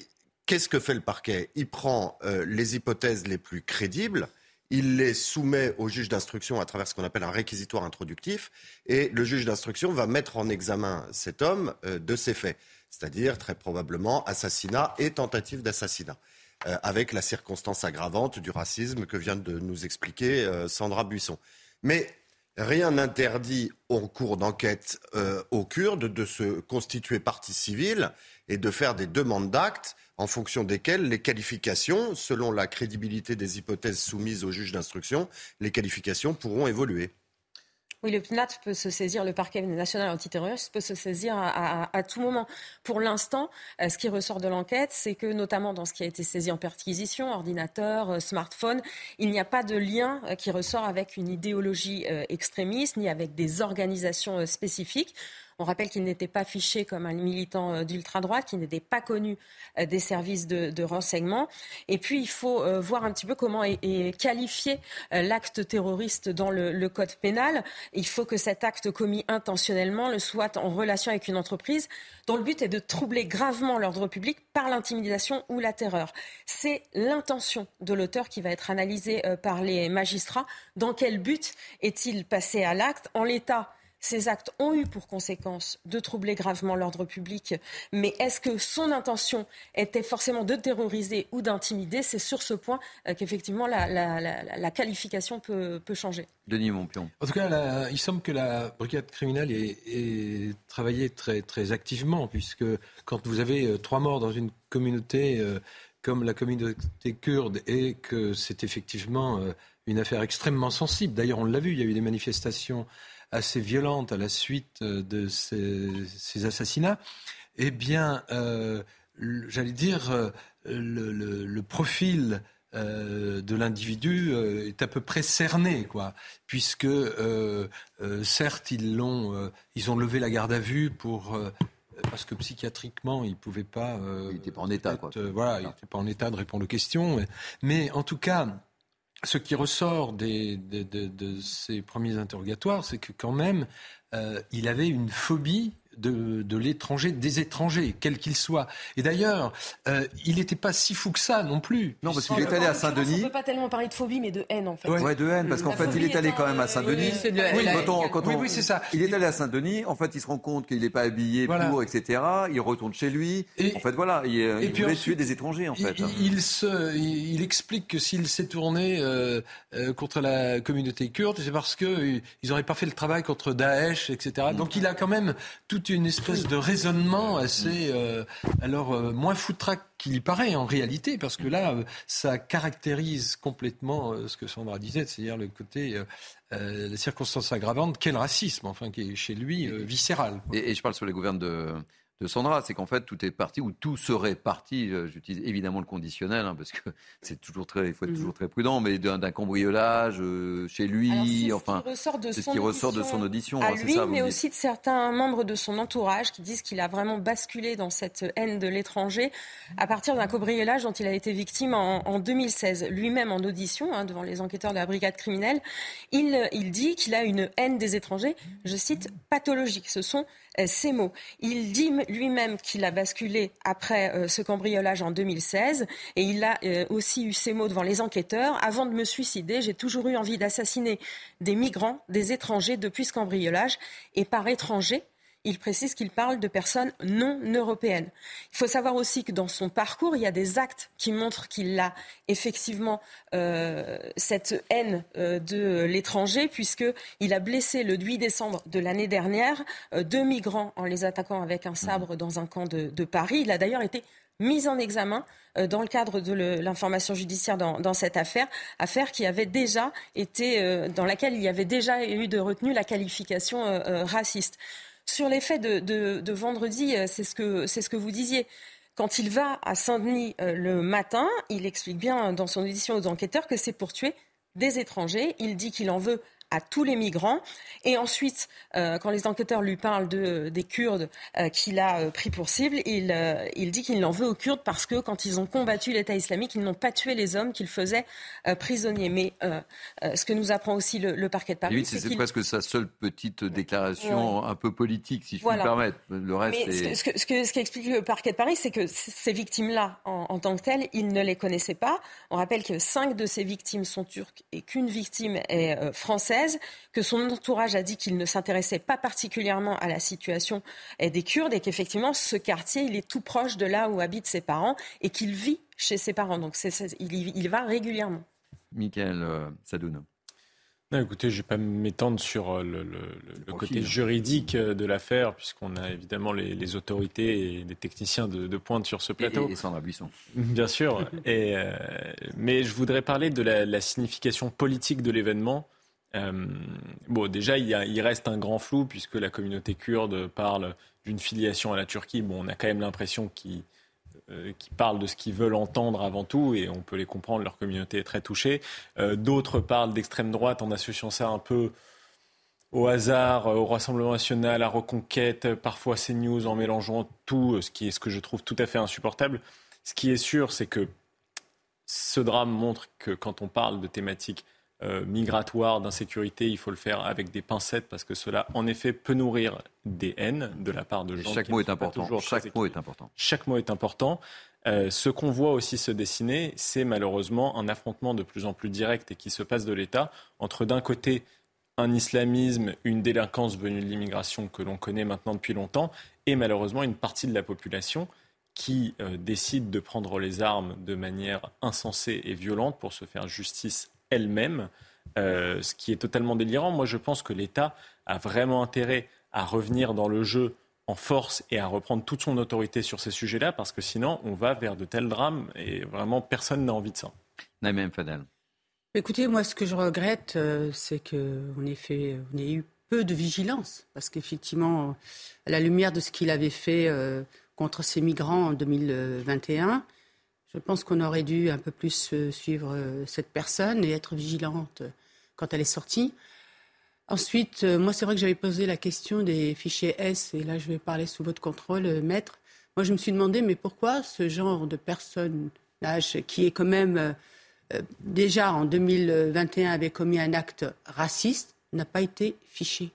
qu'est-ce que fait le parquet? Il prend euh, les hypothèses les plus crédibles, il les soumet au juge d'instruction à travers ce qu'on appelle un réquisitoire introductif, et le juge d'instruction va mettre en examen cet homme de ses faits, c'est-à-dire très probablement assassinat et tentative d'assassinat, avec la circonstance aggravante du racisme que vient de nous expliquer Sandra Buisson. Mais Rien n'interdit en cours d'enquête euh, aux Kurdes de se constituer partie civile et de faire des demandes d'actes en fonction desquelles les qualifications, selon la crédibilité des hypothèses soumises au juge d'instruction, les qualifications pourront évoluer. Oui, le PNAT peut se saisir, le parquet national antiterroriste peut se saisir à, tout moment. Pour l'instant, euh, ce qui ressort de l'enquête, c'est que notamment dans ce qui a été saisi en perquisition, ordinateur, euh, smartphone, il n'y a pas de lien euh, qui ressort avec une idéologie extrémiste ni avec des organisations spécifiques. On rappelle qu'il n'était pas fiché comme un militant d'ultra-droite, qu'il n'était pas connu des services de, renseignement. Et puis, il faut voir un petit peu comment est, qualifié l'acte terroriste dans le, le, code pénal. Il faut que cet acte commis intentionnellement le soit en relation avec une entreprise dont le but est de troubler gravement l'ordre public par l'intimidation ou la terreur. C'est l'intention de l'auteur qui va être analysée par les magistrats. Dans quel but est-il passé à l'acte? En l'état, ces actes ont eu pour conséquence de troubler gravement l'ordre public, mais est-ce que son intention était forcément de terroriser ou d'intimider? C'est sur ce point euh, qu'effectivement la, qualification peut, changer. Denis Montpion. En tout cas, il semble que la brigade criminelle ait, travaillé très, très activement, puisque quand vous avez euh, trois morts dans une communauté euh, comme la communauté kurde et que c'est effectivement une affaire extrêmement sensible. D'ailleurs, on l'a vu, il y a eu des manifestations assez violentes à la suite euh, de ces, assassinats. Eh bien, euh, j'allais dire, euh, le, profil de l'individu est à peu près cerné, quoi, puisque certes ils l'ont, ils ont levé la garde à vue pour parce que psychiatriquement, il ne pouvait pas. il n'était pas en état, quoi. voilà, il n'était pas en état de répondre aux questions. Mais en tout cas, ce qui ressort de, ces premiers interrogatoires, c'est que quand même, euh, il avait une phobie de, l'étranger, des étrangers, quels qu'ils soient. Et d'ailleurs, euh, il n'était pas si fou que ça non plus. Non, parce qu'il est allé à Saint-Denis. On ne peut pas tellement parler de phobie, mais de haine en fait. Ouais, de haine, parce qu'en fait, il est allé quand même à Saint-Denis. Oui, oui, c'est ça. Il est allé à Saint-Denis. En fait, il se rend compte qu'il n'est pas habillé pour, etc. Il retourne chez lui. en fait, voilà, il, et voulait tuer des étrangers, en fait. Il, se, il, explique que s'il s'est tourné euh, euh, contre la communauté kurde, c'est parce qu'ils n'auraient pas fait le travail contre Daesh, etc. Mm. Donc, il a quand même tout une espèce de raisonnement assez, euh, alors euh, moins foutraque qu'il y paraît en réalité, parce que là, euh, ça caractérise complètement ce que Sandra disait, c'est-à-dire le côté, la circonstance aggravante, quel racisme, enfin, qui est chez lui viscéral. Et, et, je parle sur les gouvernements de de Sandra, c'est qu'en fait tout est parti ou tout serait parti. Euh, j'utilise évidemment le conditionnel hein, parce que [laughs] c'est toujours très, il faut être mhm. toujours très prudent, mais d'un cambriolage euh, chez lui, enfin, c'est ce qui ressort de son audition à lui, mais aussi de certains membres de son entourage qui disent qu'il a vraiment basculé dans cette haine de l'étranger à partir d'un cambriolage dont il a été victime en, 2016. Lui-même en audition hein, devant les enquêteurs de la brigade criminelle, il, il dit qu'il a une haine des étrangers, je cite, pathologique. Ce sont euh, ces mots. Il dit lui-même qu'il a basculé après euh, ce cambriolage en 2016 et il a euh, aussi eu ces mots devant les enquêteurs. Avant de me suicider, j'ai toujours eu envie d'assassiner des migrants, des étrangers depuis ce cambriolage. Et par étranger, il précise qu'il parle de personnes non européennes. Il faut savoir aussi que dans son parcours, il y a des actes qui montrent qu'il a effectivement euh, cette haine euh, de l'étranger, puisqu'il a blessé le 8 décembre de l'année dernière euh, deux migrants en les attaquant avec un sabre dans un camp de, Paris. Il a d'ailleurs été mis en examen dans le cadre de l'information judiciaire dans, cette affaire, affaire qui avait déjà été, dans laquelle il y avait déjà eu de retenue la qualification raciste. Sur les faits de, vendredi, euh, c'est ce, que, ce que vous disiez. Quand il va à Saint-Denis euh, le matin, il explique bien dans son audition aux enquêteurs que c'est pour tuer des étrangers. Il dit qu'il en veut à tous les migrants. Et ensuite, euh, quand les enquêteurs lui parlent de, des Kurdes euh, qu'il a euh, pris pour cible, il, il dit qu'il en veut aux Kurdes parce que quand ils ont combattu l'État islamique, ils n'ont pas tué les hommes qu'ils faisaient prisonniers. Mais ce que nous apprend aussi le, parquet de Paris, c'est presque sa seule petite déclaration un peu politique, si je puis me permettre. Le reste est... ce, que, ce, que, ce qu'explique le parquet de Paris, c'est que ces victimes-là, en, en, tant que telles, il ne les connaissait pas. On rappelle que cinq de ces victimes sont turques et qu'une victime est française que son entourage a dit qu'il ne s'intéressait pas particulièrement à la situation des Kurdes et qu'effectivement ce quartier il est tout proche de là où habitent ses parents et qu'il vit chez ses parents. Donc il, il, va régulièrement. Michael euh, Sadoun. Non, écoutez, je ne vais pas m'étendre sur euh, le, côté juridique euh, de l'affaire, puisqu'on a évidemment les, autorités et des techniciens de, pointe sur ce plateau. Et, et Sandra Buisson. Bien sûr. et, mais je voudrais parler de la, la signification politique de l'événement euh, bon, déjà, il, reste un grand flou puisque la communauté kurde parle d'une filiation à la Turquie. Bon, on a quand même l'impression qu'ils euh, parlent de ce qu'ils veulent entendre avant tout, et on peut les comprendre, leur communauté est très touchée. Euh, d'autres parlent d'extrême droite en associant ça un peu au hasard, au Rassemblement national, à Reconquête, parfois CNews, en mélangeant tout, ce qui est ce que je trouve tout à fait insupportable. Ce qui est sûr, c'est que ce drame montre que quand on parle de thématiques euh, migratoires, d'insécurité, il faut le faire avec des pincettes parce que cela, en effet, peut nourrir des haines de la part de gens. Chaque mot est important. Chaque mot est important. Chaque mot est important. Euh, ce qu'on voit aussi se dessiner, c'est malheureusement un affrontement de plus en plus direct et qui se passe de l'État entre d'un côté un islamisme, une délinquance venue de l'immigration que l'on connaît maintenant depuis longtemps, et malheureusement une partie de la population qui euh, décide de prendre les armes de manière insensée et violente pour se faire justice elle-même, euh, ce qui est totalement délirant. Moi, je pense que l'État a vraiment intérêt à revenir dans le jeu en force et à reprendre toute son autorité sur ces sujets-là, parce que sinon, on va vers de tels drames et vraiment, personne n'a envie de ça. Naïm Fadel. Écoutez, moi, ce que je regrette, euh, c'est qu'on ait, fait, on ait eu peu de vigilance. Parce qu'effectivement, à la lumière de ce qu'il avait fait euh, contre ces migrants en 2021, je pense qu'on aurait dû un peu plus euh, suivre cette personne et être vigilante quand elle est sortie. Ensuite, moi, c'est vrai que j'avais posé la question des fichiers S, et là, je vais parler sous votre contrôle, maître. Moi, je me suis demandé, mais pourquoi ce genre de personne qui est quand même euh, déjà en 2021 avait commis un acte raciste n'a pas été fiché?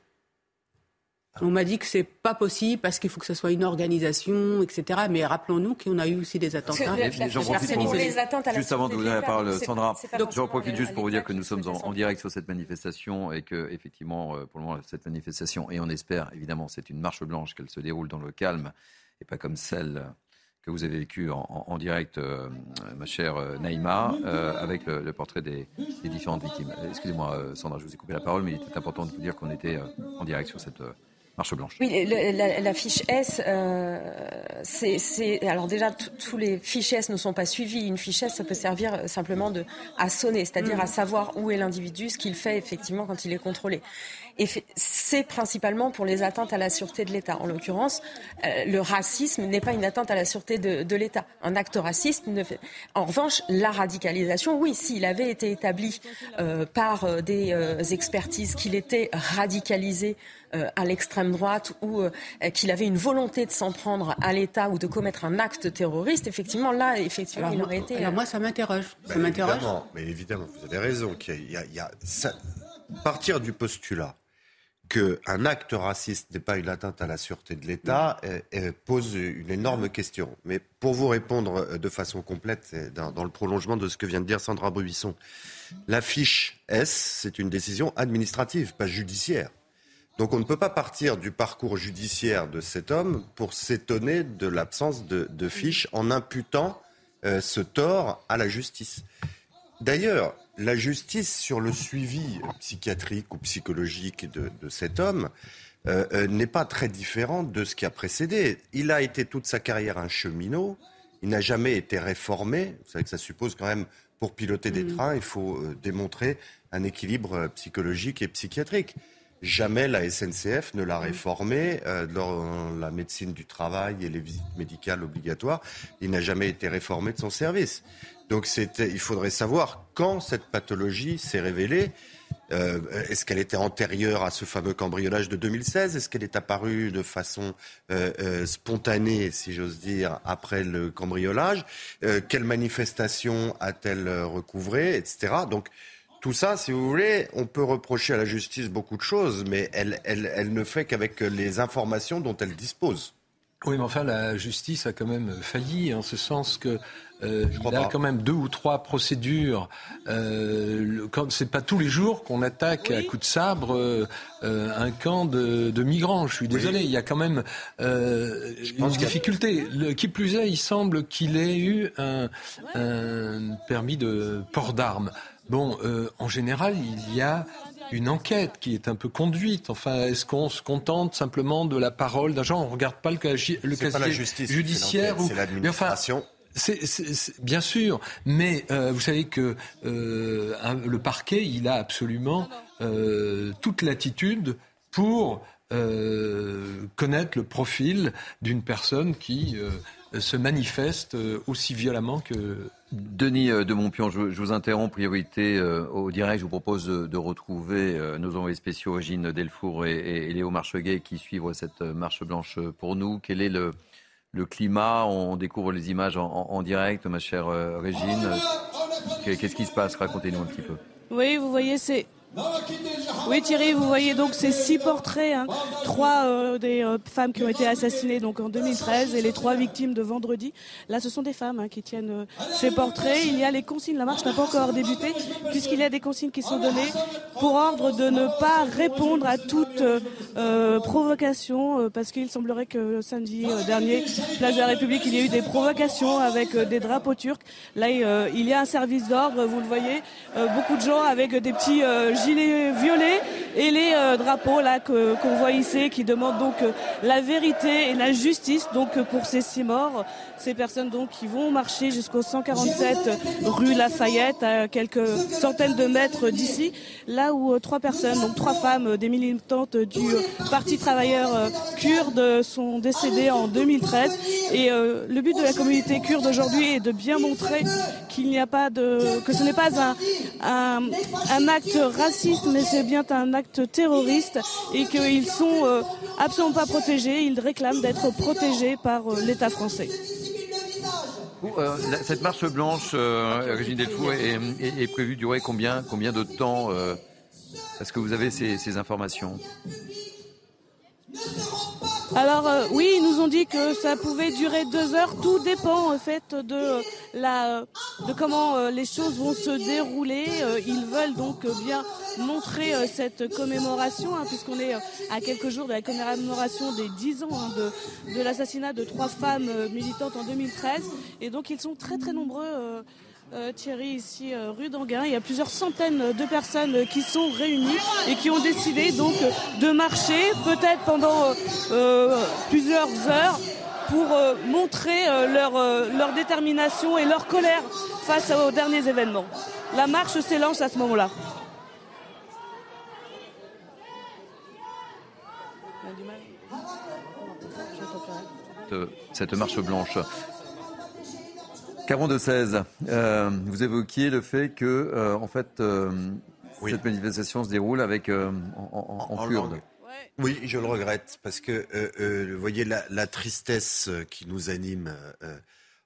On m'a dit que c'est pas possible parce qu'il faut que ce soit une organisation, etc. Mais rappelons-nous qu'on a eu aussi des attentats. juste avant de vous donner la parole, Sandra, j'en profite juste pour vous dire que nous sommes en, direct sur cette manifestation et que, effectivement, euh, pour le moment, cette manifestation, et on espère, évidemment, c'est une marche blanche, qu'elle se déroule dans le calme et pas comme celle que vous avez vécu en, direct, euh, ma chère euh, Naïma, euh, avec le, portrait des, différentes victimes. Excusez-moi, Sandra, je vous ai coupé la parole, mais il était important de vous dire qu'on était en direct sur cette Oui, la, fiche S, c'est alors déjà tous les fiches S ne sont pas suivis. Une fiche S, ça peut servir simplement de à sonner, c'est-à-dire à savoir où est l'individu, ce qu'il fait effectivement quand il est contrôlé. Et c'est principalement pour les atteintes à la sûreté de l'État. En l'occurrence, euh, le racisme n'est pas une atteinte à la sûreté de, l'État. Un acte raciste ne fait... En revanche, la radicalisation, oui, s'il avait été établi euh, par euh, des expertises qu'il était radicalisé à l'extrême droite ou qu'il avait une volonté de s'en prendre à l'État ou de commettre un acte terroriste, effectivement, là, effectivement, il aurait été. Alors moi, ça m'interroge. Ça bah, m'interroge. Mais évidemment, vous avez raison. Qu'il y a, il y a partir du postulat qu'un acte raciste n'est pas une atteinte à la sûreté de l'État pose une énorme question. Mais pour vous répondre euh, de façon complète, dans, dans, le prolongement de ce que vient de dire Sandra Bobisson, la fiche S, c'est une décision administrative, pas judiciaire. Donc on ne peut pas partir du parcours judiciaire de cet homme pour s'étonner de l'absence de, de fiche en imputant euh, ce tort à la justice. D'ailleurs, la justice sur le suivi psychiatrique ou psychologique de, cet homme euh, euh, n'est pas très différente de ce qui a précédé. Il a été toute sa carrière un cheminot, il n'a jamais été réformé. Vous savez que ça suppose quand même, pour piloter des mm. trains, il faut euh, démontrer un équilibre psychologique et psychiatrique. Jamais la SNCF ne l'a mm. réformé dans la médecine du travail et les visites médicales obligatoires. Il n'a jamais été réformé de son service. Donc il faudrait savoir quand cette pathologie s'est révélée. Euh, est-ce qu'elle était antérieure à ce fameux cambriolage de 2016 Est-ce qu'elle est apparue de façon euh, euh, spontanée, si j'ose dire, après le cambriolage? Quelle manifestation a-t-elle recouvré Etc. Donc tout ça, si vous voulez, on peut reprocher à la justice beaucoup de choses, mais elle, elle ne fait qu'avec les informations dont elle dispose. Oui, mais enfin, la justice a quand même failli, en ce sens que euh, il y a quand même deux ou trois procédures. Euh, c'est pas tous les jours qu'on attaque à coups de sabre euh, un camp de, de, migrants. Je suis désolé, il y a quand même euh, une difficulté. Le, qui plus est, il semble qu'il ait eu un, un permis de port d'armes. Bon, euh, en général, il y a une enquête qui est un peu conduite. Enfin, est-ce qu'on se contente simplement de la parole d'un genre? On regarde pas le, le casier judiciaire ou c'est l'administration. C'est, bien sûr, mais euh, vous savez que euh, le parquet, il a absolument euh, toute l'attitude pour connaître le profil d'une personne qui se manifeste aussi violemment que Denis de Montpion, je, vous interromps. Priorité euh, au direct. Je vous propose de, retrouver euh, nos envoyés spéciaux, Régine Delfour et, Léo Marcheguet, qui suivent cette marche blanche pour nous. Quel est le, climat On découvre les images en, direct, ma chère Régine. Qu'est-ce qui se passe? Racontez-nous un petit peu. Oui, vous voyez, c'est oui Thierry, vous voyez donc ces six portraits, hein. Trois euh, des euh, femmes qui ont été assassinées donc en 2013 et les trois victimes de vendredi. Là, ce sont des femmes hein, qui tiennent euh, ces portraits. Il y a les consignes, la marche n'a pas encore débuté puisqu'il y a des consignes qui sont données pour ordre de ne pas répondre à toute provocation parce qu'il semblerait que samedi dernier, place de la République, il y a eu des provocations avec des drapeaux turcs. Là, il y a un service d'ordre, vous le voyez, beaucoup de gens avec des petits gilets violets et les euh, drapeaux là qu'on voit ici qui demandent donc euh, la vérité et la justice donc euh, pour ces six morts, ces personnes donc qui vont marcher jusqu'au 147 rue Lafayette à quelques centaines de mètres d'ici, là où trois personnes, donc trois femmes, des militantes du Parti travailleur kurde sont décédées en 2013 et le but de la communauté kurde aujourd'hui est de bien montrer qu'il n'y a pas de que ce n'est pas un, un, un acte raciste mais c'est bien un acte terroriste et qu'ils sont euh, absolument pas protégés. Ils réclament d'être protégés par euh, l'État français. Euh, cette marche blanche, Régine Delfour, est, est, prévue durer combien, combien de temps Est-ce que vous avez ces informations? Alors euh, oui, ils nous ont dit que ça pouvait durer deux heures. Tout dépend en fait de la, de comment euh, les choses vont se dérouler. Euh, ils veulent donc bien montrer cette commémoration, hein, puisqu'on est à quelques jours de la commémoration des dix ans hein, de, de l'assassinat de trois femmes militantes en 2013. Et donc ils sont très très nombreux euh, Thierry, ici euh, rue d'Anguin. Il y a plusieurs centaines de personnes qui sont réunies et qui ont décidé donc de marcher, peut-être pendant euh, plusieurs heures, pour montrer leur, leur détermination et leur colère face aux derniers événements. La marche s'élance à ce moment-là. Cette marche blanche. Caron de 16, euh, vous évoquiez le fait que, euh, en fait, euh, cette manifestation se déroule avec en, kurde. Oui, je le regrette parce que, vous voyez, la, tristesse qui nous anime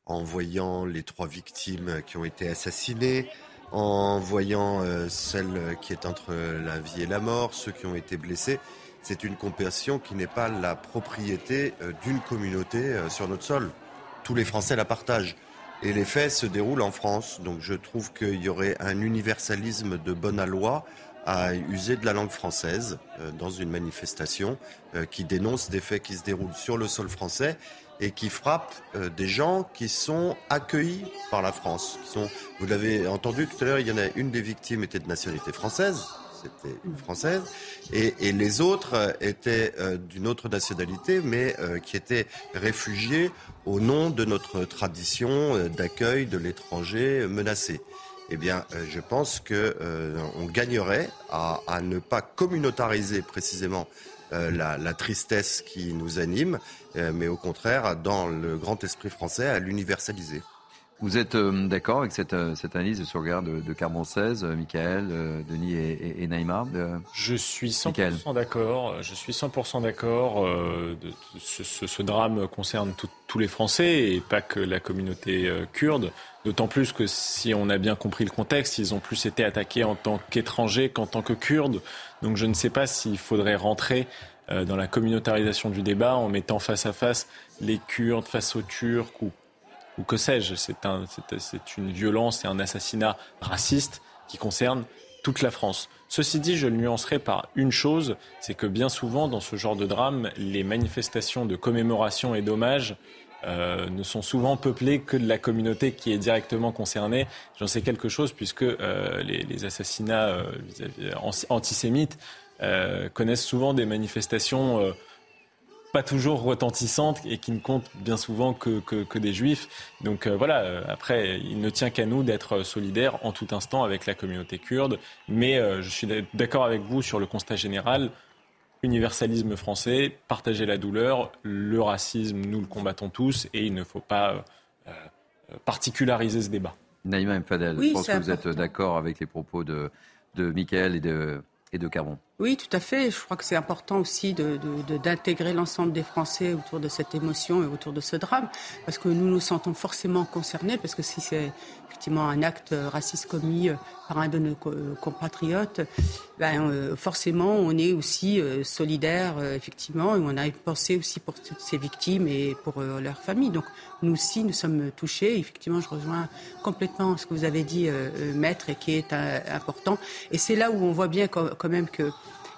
en voyant les trois victimes qui ont été assassinées, en voyant celle qui est entre la vie et la mort, ceux qui ont été blessés, c'est une compassion qui n'est pas la propriété d'une communauté sur notre sol. Tous les Français la partagent. Et les faits se déroulent en France. Donc je trouve qu'il y aurait un universalisme de bonne loi à user de la langue française euh, dans une manifestation euh, qui dénonce des faits qui se déroulent sur le sol français et qui frappent euh, des gens qui sont accueillis par la France. Qui sont, vous l'avez entendu tout à l'heure, il y en a une des victimes était de nationalité française c'était une française, et, les autres euh, étaient euh, d'une autre nationalité, mais euh, qui étaient réfugiés au nom de notre tradition d'accueil de l'étranger menacé. Eh bien, je pense que on gagnerait à, ne pas communautariser précisément la, tristesse qui nous anime, mais au contraire, dans le grand esprit français, à l'universaliser. Vous êtes euh, d'accord avec cette, euh, cette, analyse le regard de, de Carbon 16, euh, Michael, Denis et, et, Naïma Je suis 100% d'accord. Je suis 100% d'accord. Ce, ce, ce, drame concerne tous les Français et pas que la communauté kurde. D'autant plus que si on a bien compris le contexte, ils ont plus été attaqués en tant qu'étrangers qu'en tant que kurdes. Donc je ne sais pas s'il faudrait rentrer dans la communautarisation du débat en mettant face à face les Kurdes face aux Turcs ou ou que sais-je. C'est un, une violence et un assassinat raciste qui concerne toute la France. Ceci dit, je le nuancerai par une chose, c'est que bien souvent, dans ce genre de drame, les manifestations de commémoration et d'hommage euh, ne sont souvent peuplées que de la communauté qui est directement concernée. J'en sais quelque chose puisque euh, les, assassinats euh, antisémites connaissent souvent des manifestations pas toujours retentissantes et qui ne comptent bien souvent que, que, des juifs. Donc euh, voilà, euh, après, il ne tient qu'à nous d'être solidaires en tout instant avec la communauté kurde. Mais euh, je suis d'accord avec vous sur le constat général. universalisme français, partager la douleur, le racisme, nous le combattons tous et il ne faut pas euh, particulariser ce débat. Naïma Mfadel, je pense que vous êtes d'accord avec les propos de, de Michael et de, de. Oui, tout à fait. Je crois que c'est important aussi d'intégrer l'ensemble des Français autour de cette émotion et autour de ce drame, parce que nous nous sentons forcément concernés, parce que si c'est effectivement un acte raciste commis euh, par un de nos compatriotes, ben, euh, forcément on est aussi euh, solidaire, effectivement, et on a une pensée aussi pour toutes ces victimes et pour leurs familles. Donc nous aussi, nous sommes touchés. Effectivement, je rejoins complètement ce que vous avez dit, Maître, et qui est important. Et c'est là où on voit bien quand même que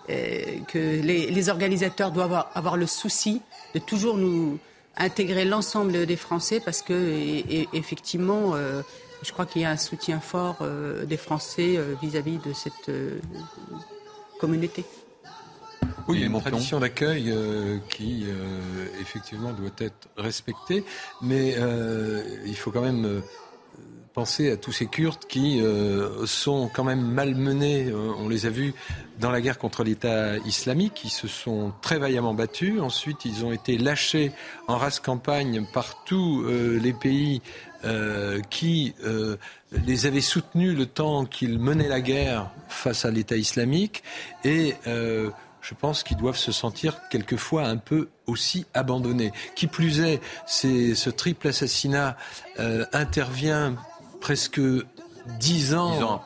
euh, que les, organisateurs doivent avoir, le souci de toujours nous intégrer l'ensemble des Français parce que effectivement, euh, je crois qu'il y a un soutien fort euh, des Français vis-à-vis de cette communauté. Oui, il y a une tradition d'accueil qui, effectivement, doit être respectée, mais il faut quand même penser à tous ces Kurdes qui euh, sont quand même malmenés. Euh, on les a vus dans la guerre contre l'État islamique. Ils se sont très vaillamment battus. Ensuite, ils ont été lâchés en race campagne par tous euh, les pays qui les avaient soutenus le temps qu'ils menaient la guerre face à l'État islamique. Et je pense qu'ils doivent se sentir quelquefois un peu aussi abandonnés. Qui plus est, ce triple assassinat intervient presque dix ans,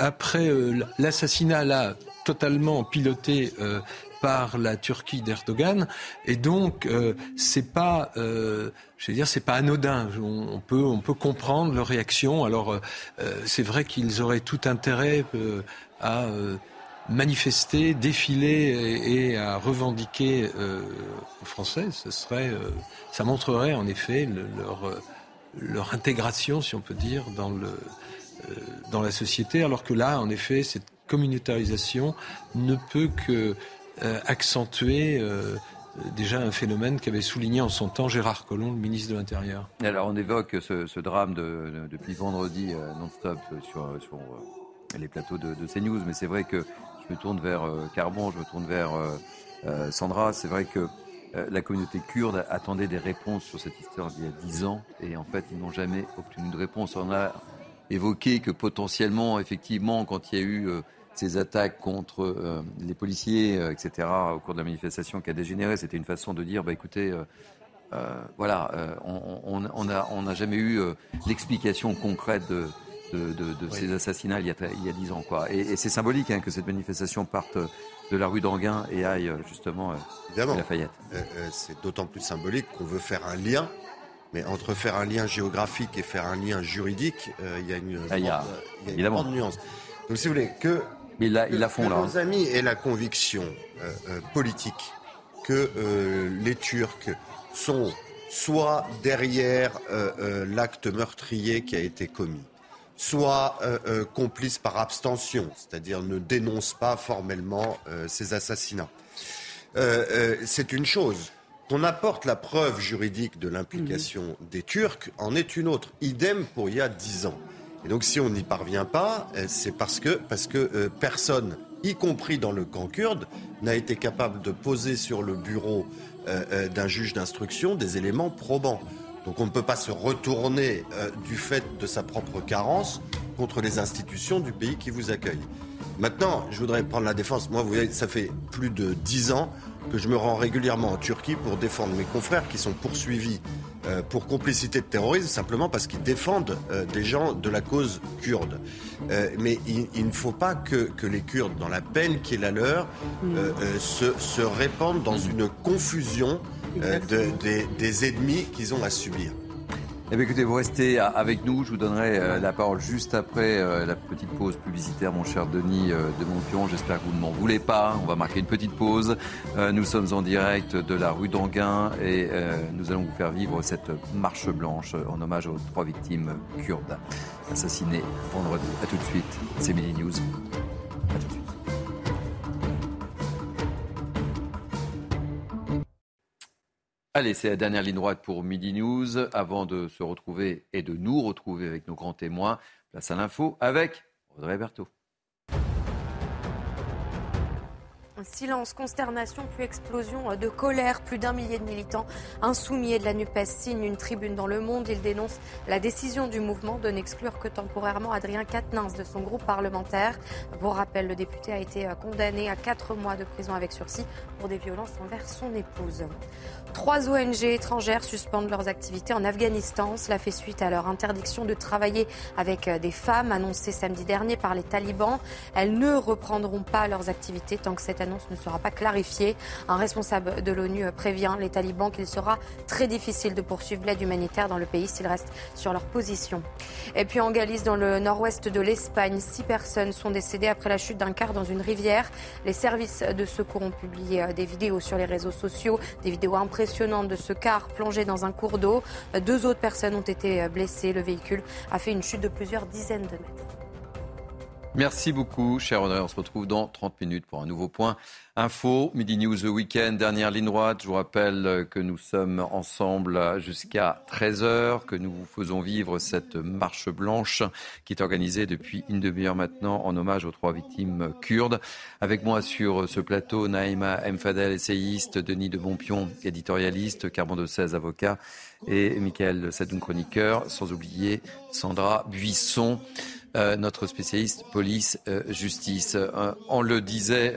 après, euh, l'assassinat là totalement piloté euh, par la Turquie d'Erdogan. Et donc euh, c'est pas je veux dire c'est pas anodin. On, peut on peut comprendre leur réaction. Alors c'est vrai qu'ils auraient tout intérêt à manifester défiler et, à revendiquer aux Français. Ce serait ça montrerait en effet leur leur intégration, si on peut dire, dans, le, euh, dans la société, alors que là, en effet, cette communautarisation ne peut que euh, euh, déjà un phénomène qu'avait souligné en son temps Gérard Collomb, le ministre de l'Intérieur. Alors on évoque ce, drame de, depuis vendredi non-stop sur, les plateaux de, de, CNews, mais c'est vrai que je me tourne vers Carbon, je me tourne vers Sandra, c'est vrai que la communauté kurde attendait des réponses sur cette histoire d'il y a dix ans et en fait ils n'ont jamais obtenu de réponse. On a évoqué que potentiellement, effectivement, quand il y a eu euh, ces attaques contre euh, les policiers, etc., au cours de la manifestation qui a dégénéré, c'était une façon de dire, bah, écoutez, voilà, on n'a on, on jamais eu l'explication concrète de, de, ces assassinats il y a, dix ans. Quoi. Et, c'est symbolique hein, que cette manifestation parte de la rue d'Anguin et aille euh, justement euh, à Lafayette. Euh, c'est d'autant plus symbolique qu'on veut faire un lien. Mais entre faire un lien géographique et faire un lien juridique, il y a une, ah, grande, nuance. Donc si vous voulez, que, il la, il font, là, nos hein. amis aient la conviction politique que les Turcs sont soit derrière l'acte meurtrier qui a été commis, soit euh, euh, complice par abstention, c'est-à-dire ne dénonce pas formellement euh, ces assassinats. c'est une chose. Qu'on apporte la preuve juridique de l'implication mhm. des Turcs en est une autre. Idem pour il y a dix ans. Et donc si on n'y parvient pas, c'est parce que, parce que personne, y compris dans le camp kurde, n'a été capable de poser sur le bureau d'un juge d'instruction des éléments probants. Donc on ne peut pas se retourner euh, du fait de sa propre carence contre les institutions du pays qui vous accueille. Maintenant, je voudrais prendre la défense. Moi, vous voyez, ça fait plus de dix ans que je me rends régulièrement en Turquie pour défendre mes confrères qui sont poursuivis euh, pour complicité de terrorisme simplement parce qu'ils défendent euh, des gens de la cause kurde. mais il, ne faut pas que, les Kurdes, dans la peine qui est la leur, se, répandent dans une confusion euh, des, ennemis qu'ils ont à subir. Eh bien, écoutez, vous restez avec nous. Je vous donnerai euh, la parole juste après euh, la petite pause publicitaire, mon cher Denis de Montpion. J'espère que vous ne m'en voulez pas. On va marquer une petite pause. nous sommes en direct de la rue d'Anguin et nous allons vous faire vivre cette marche blanche en hommage aux trois victimes kurdes assassinées vendredi. A tout de suite. C'est Mini News. Allez, c'est la dernière ligne droite pour Midi News. Avant de se retrouver et de nous retrouver avec nos grands témoins, place à l'info avec Audrey Berthaud. Silence, consternation, puis explosion de colère. Plus d'un millier de militants insoumis de la NUPES signent une tribune dans Le Monde. Ils dénoncent la décision du mouvement de n'exclure que temporairement Adrien Quatennens de son groupe parlementaire. Pour rappel, le député a été condamné à quatre mois de prison avec sursis pour des violences envers son épouse. Trois ONG étrangères suspendent leurs activités en Afghanistan. Cela fait suite à leur interdiction de travailler avec des femmes annoncée samedi dernier par les talibans. Elles ne reprendront pas leurs activités tant que cette ne sera pas clarifiée. Un responsable de l'ONU prévient les talibans qu'il sera très difficile de poursuivre l'aide humanitaire dans le pays s'ils restent sur leur position. Et puis en Galice, dans le nord-ouest de l'Espagne, six personnes sont décédées après la chute d'un car dans une rivière. Les services de secours ont publié des vidéos sur les réseaux sociaux, des vidéos impressionnantes de ce car plongé dans un cours d'eau. Deux autres personnes ont été blessées. Le véhicule a fait une chute de plusieurs dizaines de mètres. Merci beaucoup, cher Audrey. On se retrouve dans 30 minutes pour un nouveau point. Info, Midi News The Weekend, dernière ligne droite. Je vous rappelle que nous sommes ensemble jusqu'à 13h, que nous vous faisons vivre cette marche blanche qui est organisée depuis une demi-heure maintenant en hommage aux trois victimes kurdes. Avec moi sur ce plateau, Naïma Mfadel, essayiste, Denis de Bompion, éditorialiste, Carbon de 16, avocat, et Michael Sadoun, chroniqueur, sans oublier Sandra Buisson. Euh, notre spécialiste police-justice. Euh, euh, on le disait,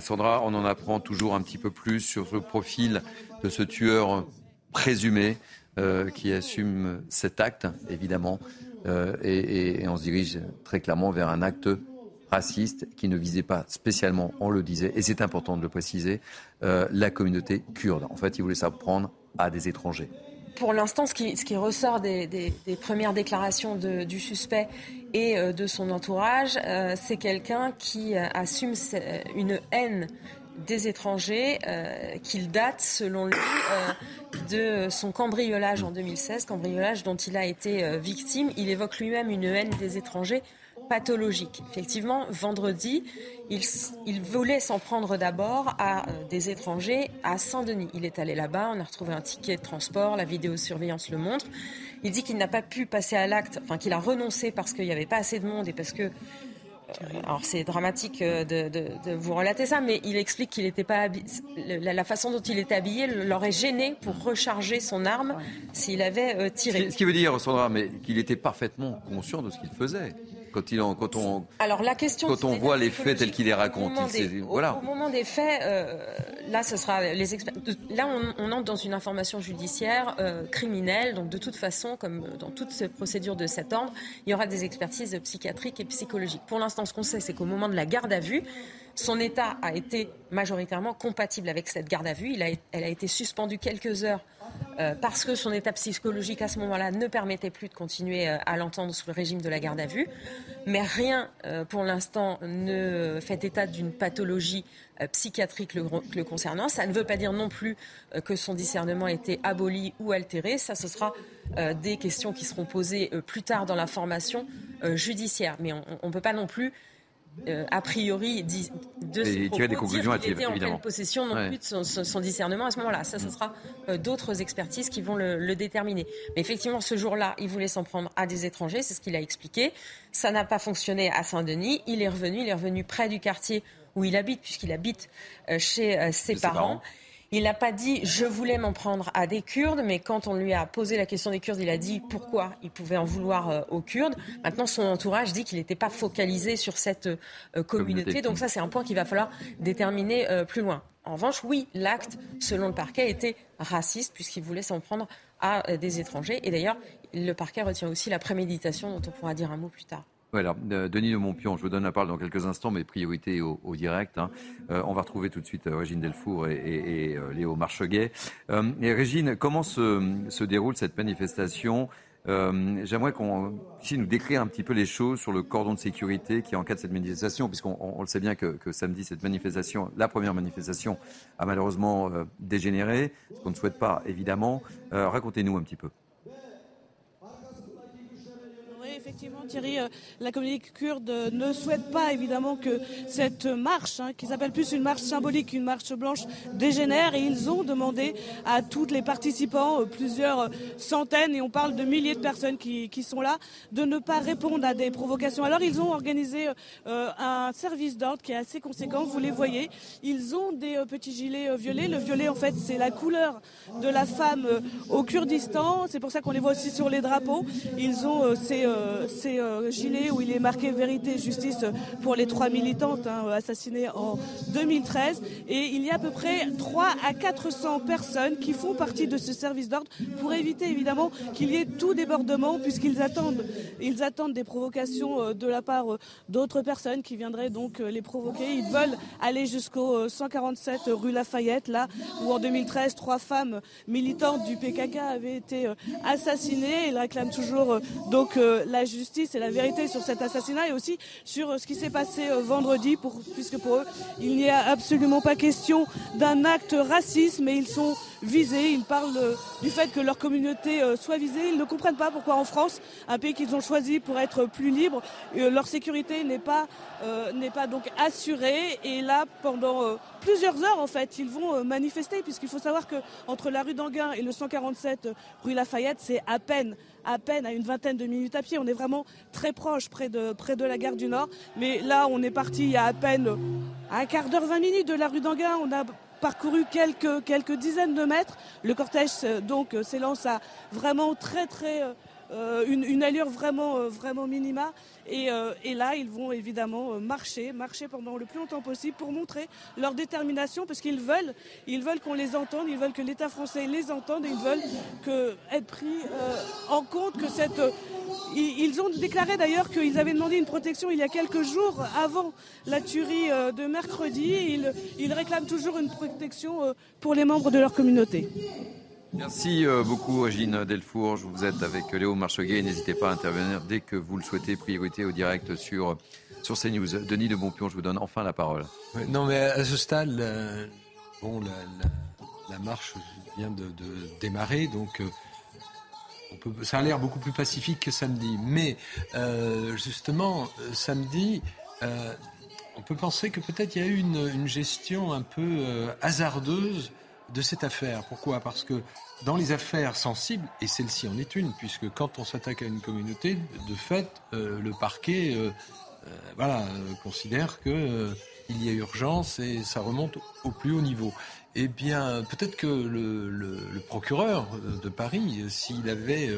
Sandra, on en apprend toujours un petit peu plus sur le profil de ce tueur présumé qui assume cet acte, évidemment, et, on se dirige très clairement vers un acte raciste qui ne visait pas spécialement, on le disait, et c'est important de le préciser, la communauté kurde. En fait, il voulait s'apprendre à des étrangers pour l'instant, ce qui, ressort des, premières déclarations du suspect et euh, de son entourage, euh, c'est quelqu'un qui euh, assume une haine des étrangers qu'il date, selon lui, de son cambriolage en 2016, cambriolage dont il a été victime. Il évoque lui-même une haine des étrangers pathologique. Effectivement, vendredi, il, voulait s'en prendre d'abord à euh, des étrangers à Saint-Denis. Il est allé là-bas, on a retrouvé un ticket de transport, la vidéosurveillance le montre. Il dit qu'il n'a pas pu passer à l'acte, enfin qu'il a renoncé parce qu'il n'y avait pas assez de monde et parce que euh, alors c'est dramatique euh, de, vous relater ça, mais il explique qu'il n'était pas la, la, façon dont il était habillé l'aurait gêné pour recharger son arme s'il avait tiré. Ce qui veut dire, Sandra, mais qu'il était parfaitement conscient de ce qu'il faisait quand, il quand on, Alors, la question quand on voit les faits tels qu'il les raconte. Au, voilà. au, moment des faits, euh, là, ce sera les experts. Là, on, entre dans une information judiciaire euh, criminelle. Donc, de toute façon, comme dans toutes ces procédures de cet ordre, il y aura des expertises psychiatriques et psychologiques. Pour l'instant, ce qu'on sait, c'est qu'au moment de la garde à vue, son état a été majoritairement compatible avec cette garde à vue. Il a, elle a été suspendue quelques heures euh, parce que son état psychologique à ce moment-là ne permettait plus de continuer euh, à l'entendre sous le régime de la garde à vue. Mais rien, euh, pour l'instant, ne fait état d'une pathologie psychiatrique le, concernant. Ça ne veut pas dire non plus que son discernement a été aboli ou altéré. Ça, ce sera des questions qui seront posées plus tard dans la formation judiciaire. Mais on ne peut pas non plus euh, a priori de et tirer des conclusions dire était en pleine possession non plus de son, discernement à ce moment-là. Ça, ce mm. sera euh, d'autres expertises qui vont le, déterminer. Mais effectivement, ce jour-là, il voulait s'en prendre à des étrangers, c'est ce qu'il a expliqué. Ça n'a pas fonctionné à Saint-Denis. Il est revenu, il est revenu près du quartier où il habite, puisqu'il habite euh, chez ses, parents. Il n'a pas dit je voulais m'en prendre à des Kurdes, mais quand on lui a posé la question des Kurdes, il a dit pourquoi il pouvait en vouloir euh, aux Kurdes. Maintenant, son entourage dit qu'il n'était pas focalisé sur cette euh, communauté. Donc ça, c'est un point qu'il va falloir déterminer euh, plus loin. En revanche, oui, l'acte, selon le parquet, était raciste puisqu'il voulait s'en prendre à des étrangers. Et d'ailleurs, le parquet retient aussi la préméditation dont on pourra dire un mot plus tard. Voilà, euh, Denis de Montpion, je vous donne la parole dans quelques instants, mais priorité au, direct. Hein. Euh, on va retrouver tout de suite euh, Régine Delfour et, Léo Marcheguet. et Régine, comment se, déroule cette manifestation? J'aimerais qu'on puisse nous décrire un petit peu les choses sur le cordon de sécurité qui encadre cette manifestation, puisqu'on le sait bien que, samedi, cette manifestation, la première manifestation, a malheureusement dégénéré, ce qu'on ne souhaite pas, évidemment. Racontez-nous un petit peu Effectivement, Thierry, euh, la communauté kurde ne souhaite pas évidemment que cette marche, hein, qui s'appelle plus une marche symbolique qu'une marche blanche, dégénère. Et ils ont demandé à tous les participants, euh, plusieurs centaines, et on parle de milliers de personnes qui, sont là, de ne pas répondre à des provocations. Alors ils ont organisé euh, un service d'ordre qui est assez conséquent. Vous les voyez, ils ont des petits gilets violets. Le violet, en fait, c'est la couleur de la femme au Kurdistan. C'est pour ça qu'on les voit aussi sur les drapeaux. Ils ont ces euh, c'est euh, gilet où il est marqué vérité et justice pour les trois militantes hein, assassinées en 2013. Et il y a à peu près 3 à 400 personnes qui font partie de ce service d'ordre pour éviter évidemment qu'il y ait tout débordement puisqu'ils attendent, ils attendent des provocations euh, de la part d'autres personnes qui viendraient donc les provoquer. Ils veulent aller jusqu'au 147 rue Lafayette, là où en 2013 trois femmes militantes du PKK avaient été assassinées. Ils réclament toujours donc la justice et la vérité sur cet assassinat et aussi sur euh, ce qui s'est passé euh, vendredi, puisque pour eux, il n'y a absolument pas question d'un acte raciste, mais ils sont visés. Ils parlent euh, du fait que leur communauté soit visée. Ils ne comprennent pas pourquoi en France, un pays qu'ils ont choisi pour être plus libre, leur sécurité n'est pas, pas donc assurée. Et là, pendant plusieurs heures, en fait, ils vont manifester, puisqu'il faut savoir que entre la rue d'Anguin et le 147 rue Lafayette, c'est à peine à peine à une vingtaine de minutes à pied. On est vraiment très proche, près de, la gare du Nord. Mais là, on est parti il y a à peine un quart d'heure, vingt minutes de la rue d'Anguin. On a parcouru quelques, dizaines de mètres. Le cortège donc s'élance à vraiment très très euh, une, une, allure vraiment, euh, vraiment minima. Et, euh, et, là, ils vont évidemment marcher, marcher pendant le plus longtemps possible pour montrer leur détermination, parce qu'ils veulent, ils veulent qu'on les entende, ils veulent que l'État français les entende, et ils veulent que, être pris en compte que cette ils ont déclaré d'ailleurs qu'ils avaient demandé une protection il y a quelques jours avant la tuerie de mercredi. Ils, ils réclament toujours une protection pour les membres de leur communauté. Merci euh, beaucoup, Agine Delfourge. Vous êtes avec Léo Marcheguet. N'hésitez pas à intervenir dès que vous le souhaitez. Priorité au direct sur, sur CNews. Denis de Bonpion, je vous donne enfin la parole. non, mais à ce stade, bon, la, marche vient de, démarrer, donc. Euh, ça a l'air beaucoup plus pacifique que samedi. Mais euh, justement, samedi, on peut penser que peut-être il y a eu une gestion un peu hasardeuse de cette affaire. Pourquoi? Parce que dans les affaires sensibles, et celle-ci en est une, puisque quand on s'attaque à une communauté, de fait, euh, le parquet euh, euh, voilà, considère qu'il il y a urgence et ça remonte au plus haut niveau. Eh bien, peut-être que le, procureur de Paris, s'il avait,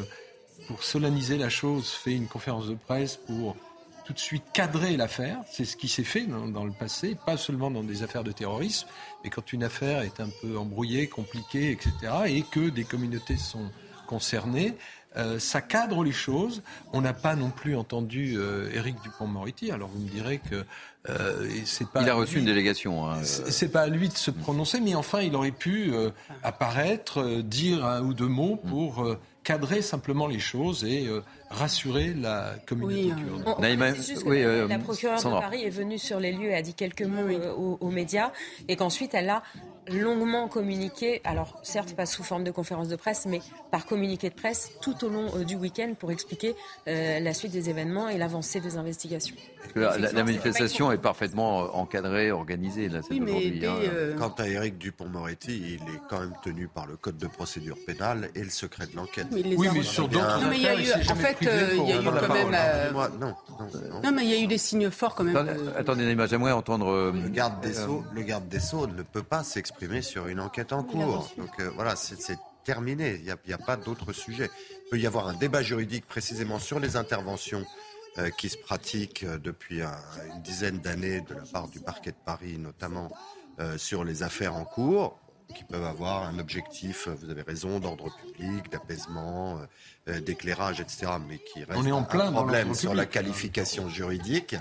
pour solenniser la chose, fait une conférence de presse pour tout de suite cadrer l'affaire. C'est ce qui s'est fait dans, le passé, pas seulement dans des affaires de terrorisme, mais quand une affaire est un peu embrouillée, compliquée, etc., et que des communautés sont concernées, euh, ça cadre les choses. On n'a pas non plus entendu euh, Éric Dupont-Moretti. Alors vous me direz que euh, c'est pas. Il a reçu une délégation. Hein, c'est pas à lui de se prononcer, mais enfin il aurait pu apparaître, dire un ou deux mots pour cadrer simplement les choses et rassurer la communauté kurde. la procureure de Paris est venue sur les lieux et a dit quelques mots aux, médias et qu'ensuite elle a longuement communiqué, alors certes pas sous forme de conférence de presse, mais par communiqué de presse tout au long euh, du week-end pour expliquer euh, la suite des événements et l'avancée des investigations. La, manifestation est, parfaitement euh, encadrée, organisée là, aujourd'hui. Hein. Quant à Éric Dupont-Moretti, il est quand même tenu par le code de procédure pénale et le secret de l'enquête. Oui, mais sur d'autres non, mais il y a eu, en fait, il y a eu quand même. non, non, mais il y a eu des signes forts quand même. Attendez, j'aimerais entendre. Le garde des sceaux, le garde des sceaux ne peut pas s'exprimer sur une enquête en cours. Donc euh, voilà, c'est terminé. Il n'y a, pas d'autre sujet. Il peut y avoir un débat juridique précisément sur les interventions euh, qui se pratiquent euh, depuis une dizaine d'années de la part du parquet de Paris, notamment sur les affaires en cours qui peuvent avoir un objectif, vous avez raison, d'ordre public, d'apaisement, d'éclairage, etc., mais qui reste On est en plein un problème sur la qualification juridique.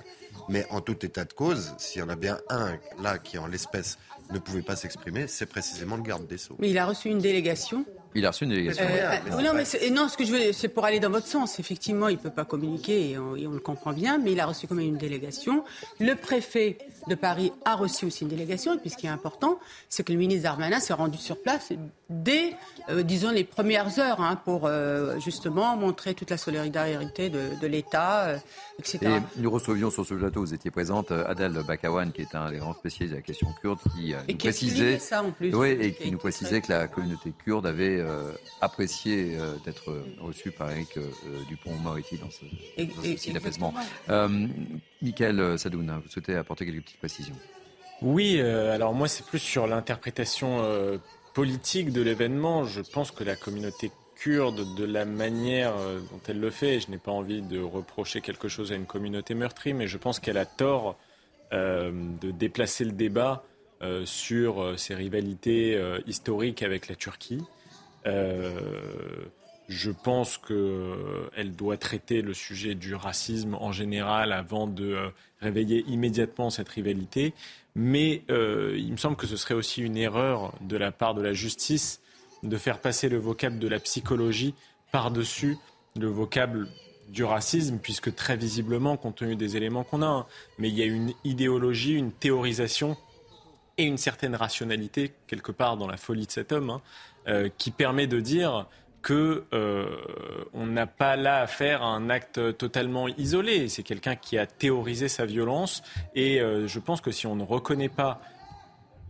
Mais en tout état de cause, s'il y en a bien un là qui, en l'espèce, ne pouvait pas s'exprimer, c'est précisément le garde des Sceaux. Mais il a reçu une délégation Il a reçu une délégation. Euh, non, mais non, ce que je veux, c'est pour aller dans votre sens. Effectivement, il ne peut pas communiquer et on, le comprend bien, mais il a reçu quand même une délégation. Le préfet de Paris a reçu aussi une délégation. Et puis, ce qui est important, c'est que le ministre Darmanin s'est rendu sur place dès, euh, disons, les premières heures hein, pour euh, justement montrer toute la solidarité de, l'État, etc. Et nous recevions sur ce plateau, vous étiez présente, Adel Bakawan, qui est un des grands spécialistes de la question kurde, qui nous précisait, ça, en plus, oui, et qui nous précisait que la communauté kurde avait euh, apprécié euh, d'être reçu par Eric euh, Dupont-Moretti dans ce, souci d'apaisement. Michael Sadoun, vous souhaitez apporter quelques petites précisions? Oui, alors moi c'est plus sur l'interprétation politique de l'événement. Je pense que la communauté kurde, de la manière dont elle le fait, je n'ai pas envie de reprocher quelque chose à une communauté meurtrie, mais je pense qu'elle a tort de déplacer le débat sur ses rivalités historiques avec la Turquie. Euh, je pense qu'elle euh, doit traiter le sujet du racisme en général avant de euh, réveiller immédiatement cette rivalité. Mais il me semble que ce serait aussi une erreur de la part de la justice de faire passer le vocable de la psychologie par-dessus le vocable du racisme, puisque très visiblement, compte tenu des éléments qu'on a, hein, mais il y a une idéologie, une théorisation et une certaine rationalité quelque part dans la folie de cet homme, hein, euh, qui permet de dire que euh, on n'a pas là à faire un acte totalement isolé. C'est quelqu'un qui a théorisé sa violence et euh, je pense que si on ne reconnaît pas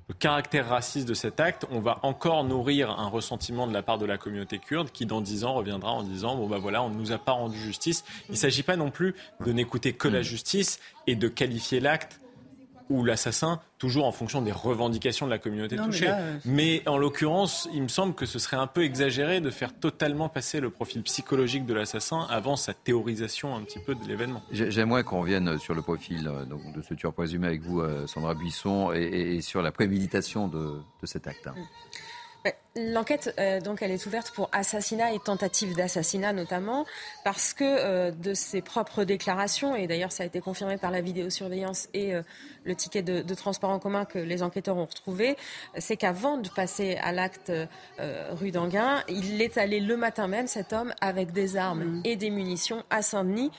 le caractère raciste de cet acte, on va encore nourrir un ressentiment de la part de la communauté kurde qui, dans dix ans, reviendra en disant bon bah voilà, on ne nous a pas rendu justice. Il ne s'agit pas non plus de n'écouter que la justice et de qualifier l'acte ou l'assassin, toujours en fonction des revendications de la communauté touchée. Euh, mais, en l'occurrence, il me semble que ce serait un peu exagéré de faire totalement passer le profil psychologique de l'assassin avant sa théorisation un petit peu de l'événement. J'aimerais qu'on revienne sur le profil euh, de ce tueur présumé avec vous, euh, Sandra Buisson, et, sur la préméditation de, cet acte. Hein. L'enquête, euh, donc, elle est ouverte pour assassinat et tentative d'assassinat notamment, parce que euh, de ses propres déclarations, et d'ailleurs ça a été confirmé par la vidéosurveillance et euh, le ticket de, transport en commun que les enquêteurs ont retrouvé, c'est qu'avant de passer à l'acte rue d'Anguin, il est allé le matin même, cet homme, avec des armes mmh. et des munitions à Saint-Denis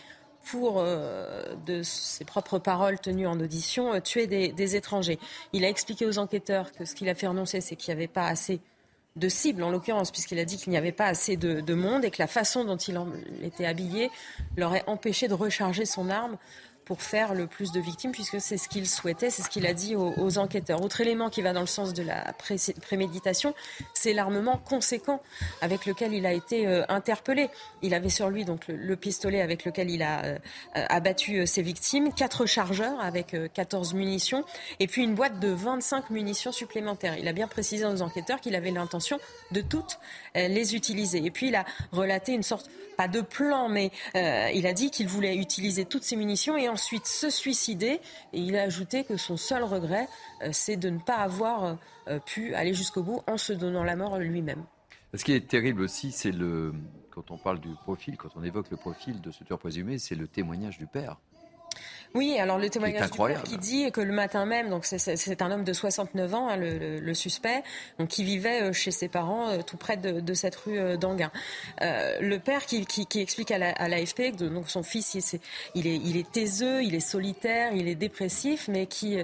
pour, de ses propres paroles tenues en audition, tuer des, des, étrangers. Il a expliqué aux enquêteurs que ce qu'il a fait renoncer, c'est qu'il n'y avait pas assez de cible, en l'occurrence, puisqu'il a dit qu'il n'y avait pas assez de, monde et que la façon dont il était habillé l'aurait empêché de recharger son arme pour faire le plus de victimes, puisque c'est ce qu'il souhaitait, c'est ce qu'il a dit aux, enquêteurs. Autre élément qui va dans le sens de la préméditation, c'est l'armement conséquent avec lequel il a été euh, interpellé. Il avait sur lui donc le, pistolet avec lequel il a euh, abattu euh, ses victimes, quatre chargeurs avec 14 munitions, et puis une boîte de 25 munitions supplémentaires. Il a bien précisé aux enquêteurs qu'il avait l'intention de toutes les utiliser. Et puis il a relaté une sorte pas de plan, mais il a dit qu'il voulait utiliser toutes ses munitions et ensuite se suicider. Et il a ajouté que son seul regret, euh, c'est de ne pas avoir euh, pu aller jusqu'au bout en se donnant la mort lui-même. Ce qui est terrible aussi, c'est le quand on parle du profil, quand on évoque le profil de ce tueur présumé, c'est le témoignage du père. Oui, alors le témoignage du père qui dit que le matin même, donc c'est un homme de 69 ans, hein, le, suspect, donc qui vivait euh, chez ses parents euh, tout près de, cette rue euh, d'Anguin. le père qui, explique à l'AFP que donc son fils, il, est, il est taiseux, il est solitaire, il est dépressif, mais qui,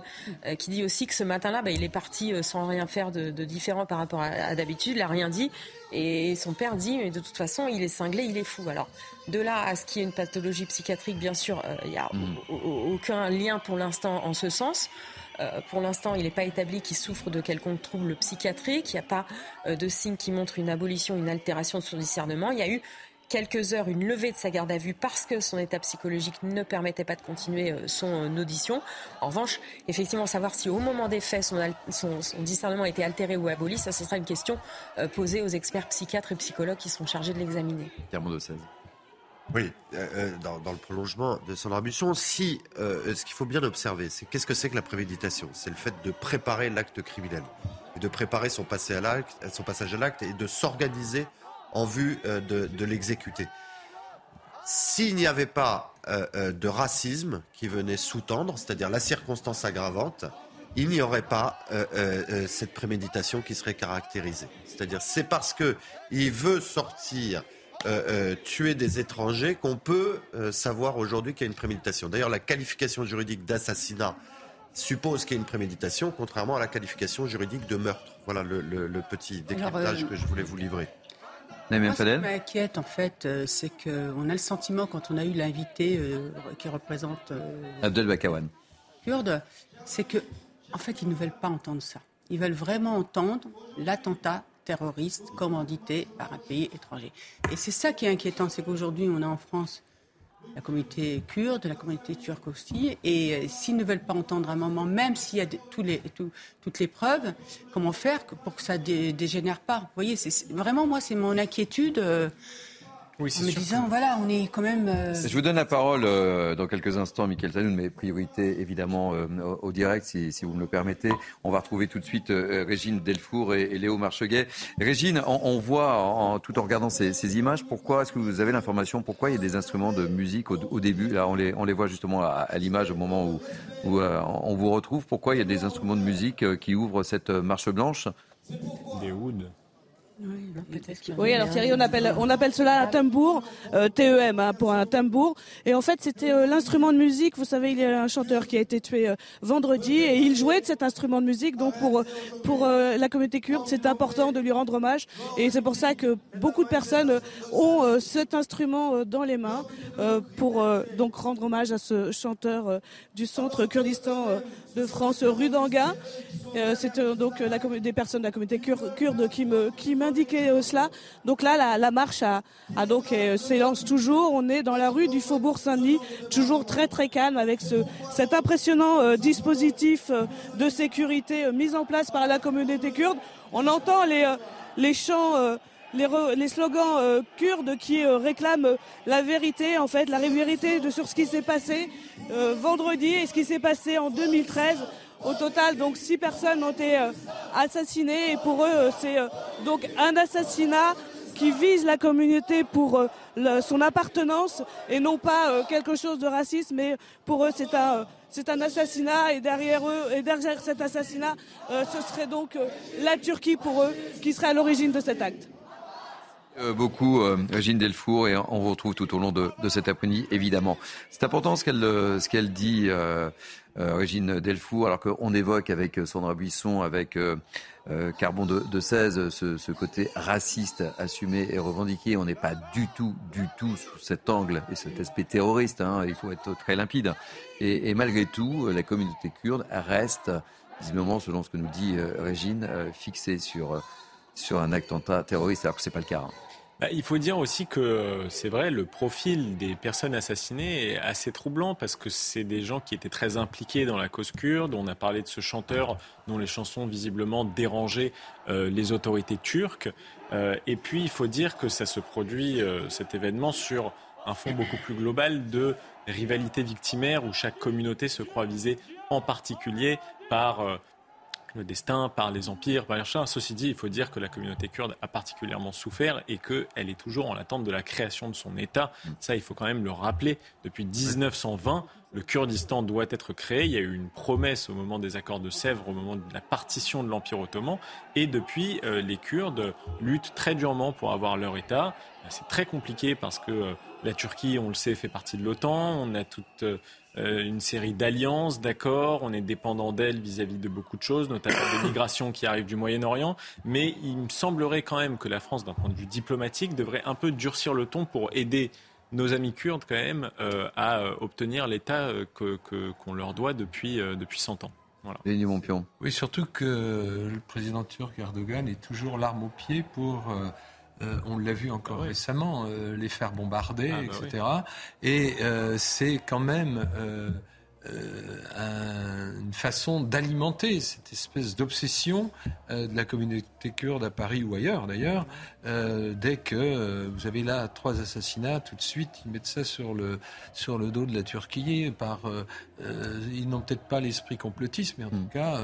qui dit aussi que ce matin-là, bah, il est parti sans rien faire de, différent par rapport à, d'habitude, il n'a rien dit. Et son père dit, mais de toute façon, il est cinglé, il est fou. Alors, de là à ce qu'il y ait une pathologie psychiatrique, bien sûr, il n'y a mm. aucun lien pour l'instant en ce sens. Euh, pour l'instant, il n'est pas établi qu'il souffre de quelconque trouble psychiatrique. Il n'y a pas euh, de signe qui montre une abolition, une altération de son discernement. Il y a eu quelques heures une levée de sa garde à vue parce que son état psychologique ne permettait pas de continuer euh, son audition. En revanche, effectivement, savoir si au moment des faits son, son, son discernement a été altéré ou aboli, ça ce sera une question posée aux experts psychiatres et psychologues qui seront chargés de l'examiner. De 16. Oui, euh, euh, dans, le prolongement de son ambition, si euh, ce qu'il faut bien observer, c'est qu'est-ce que c'est que la préméditation? C'est le fait de préparer l'acte criminel, de préparer son, passé à son passage à l'acte et de s'organiser en vue de, l'exécuter. S'il n'y avait pas de racisme qui venait sous-tendre, c'est-à-dire la circonstance aggravante, il n'y aurait pas euh, euh, cette préméditation qui serait caractérisée. C'est-à-dire, c'est parce que il veut sortir, tuer des étrangers qu'on peut savoir aujourd'hui qu'il y a une préméditation. D'ailleurs, la qualification juridique d'assassinat suppose qu'il y a une préméditation, contrairement à la qualification juridique de meurtre. Voilà le, petit décryptage que je voulais vous livrer. Moi, ce qui m'inquiète, en fait, euh, c'est qu'on a le sentiment, quand on a eu l'invité euh, qui représente euh, Abdel Bakawan, kurde, c'est que, en fait, ils ne veulent pas entendre ça. Ils veulent vraiment entendre l'attentat terroriste commandité par un pays étranger. Et c'est ça qui est inquiétant, c'est qu'aujourd'hui, on a en France la communauté kurde, la communauté turque aussi. Et euh, s'ils ne veulent pas entendre un moment, même s'il y a toutes les preuves, comment faire pour que ça ne dégénère pas? Vous voyez, vraiment, moi, c'est mon inquiétude. Euh, oui, en me disant, voilà, on est quand même. Euh, Je vous donne la parole euh, dans quelques instants, Michael Tanoun, mais priorité évidemment euh, au, direct, si, si, vous me le permettez. On va retrouver tout de suite Régine Delfour et, et, Léo Marcheguet. Régine, on, on voit, en, tout en regardant ces, ces images, pourquoi, est-ce que vous avez l'information, pourquoi il y a des instruments de musique au, au début? Là, on les, on les voit justement à, à l'image au moment où, où on vous retrouve. Pourquoi il y a des instruments de musique qui ouvrent cette marche blanche? Des ouds. Oui, alors Thierry, on appelle, on appelle cela un tambour, euh, TEM hein, pour un tambour. Et en fait, c'était euh, l'instrument de musique. Vous savez, il y a un chanteur qui a été tué euh, vendredi et il jouait de cet instrument de musique. Donc pour pour la communauté kurde, c'est important de lui rendre hommage. Et c'est pour ça que beaucoup de personnes ont cet instrument dans les mains pour donc rendre hommage à ce chanteur du centre Kurdistan de France, Rudanga. c'est donc la, des personnes de la communauté kurde qui me qui indiqué euh, cela. Donc là, la, marche a, donc euh, s'élance toujours. On est dans la rue du Faubourg Saint-Denis, toujours très très calme avec ce, cet impressionnant euh, dispositif de sécurité mis en place par la communauté kurde. On entend les, chants. Les, slogans kurdes qui réclament la vérité, en fait, la vérité sur ce qui s'est passé vendredi et ce qui s'est passé en 2013 au total, donc six personnes ont été euh, assassinées et pour eux, euh, c'est euh, donc un assassinat qui vise la communauté pour son appartenance et non pas quelque chose de raciste, mais pour eux c'est un c'est un assassinat et derrière eux et derrière cet assassinat, ce serait donc la Turquie pour eux qui serait à l'origine de cet acte. beaucoup, Régine Delfour, et on vous retrouve tout au long de, de cet après-midi, évidemment. C'est important ce qu'elle ce qu'elle dit. Euh, Régine Delfour, alors qu'on évoque avec Sandra Buisson, avec euh, euh, Carbon de, 16, ce, côté raciste assumé et revendiqué. On n'est pas du tout, du tout sous cet angle et cet aspect terroriste. Hein, il faut être très limpide. Et, malgré tout, la communauté kurde reste, visiblement, selon ce que nous dit Régine, fixée sur, sur un attentat terroriste, alors que ce n'est pas le cas. Hein. Bah, il faut dire aussi que c'est vrai, le profil des personnes assassinées est assez troublant parce que c'est des gens qui étaient très impliqués dans la cause kurde. On a parlé de ce chanteur dont les chansons visiblement dérangeaient euh, les autorités turques. Euh, et puis il faut dire que ça se produit, euh, cet événement, sur un fond beaucoup plus global de rivalité victimaire où chaque communauté se croit visée en particulier par le destin, par les empires, par les chats. Ceci dit, il faut dire que la communauté kurde a particulièrement souffert et qu'elle est toujours en attente de la création de son État. Ça, il faut quand même le rappeler. Depuis 1920, le Kurdistan doit être créé. Il y a eu une promesse au moment des accords de Sèvres, au moment de la partition de l'Empire ottoman. Et depuis, euh, les Kurdes luttent très durement pour avoir leur État. C'est très compliqué parce que euh, la Turquie, on le sait, fait partie de l'OTAN. On a toute euh, euh, une série d'alliances, d'accords. On est dépendant d'elle vis-à-vis de beaucoup de choses, notamment des migrations qui arrivent du Moyen-Orient. Mais il me semblerait quand même que la France, d'un point de vue diplomatique, devrait un peu durcir le ton pour aider nos amis kurdes quand même euh, à euh, obtenir l'État qu'on leur doit depuis, depuis 100 ans. Voilà. Oui, surtout que le président turc Erdogan est toujours l'arme au pied pour euh, on l'a vu encore récemment, euh, les faire bombarder, ah, bah etc. Et euh, c'est quand même une façon d'alimenter cette espèce d'obsession de la communauté kurde à Paris ou ailleurs d'ailleurs. dès que vous avez là trois assassinats, tout de suite ils mettent ça sur le sur le dos de la Turquie. Par, ils n'ont peut-être pas l'esprit complotiste, mais en tout hmm. cas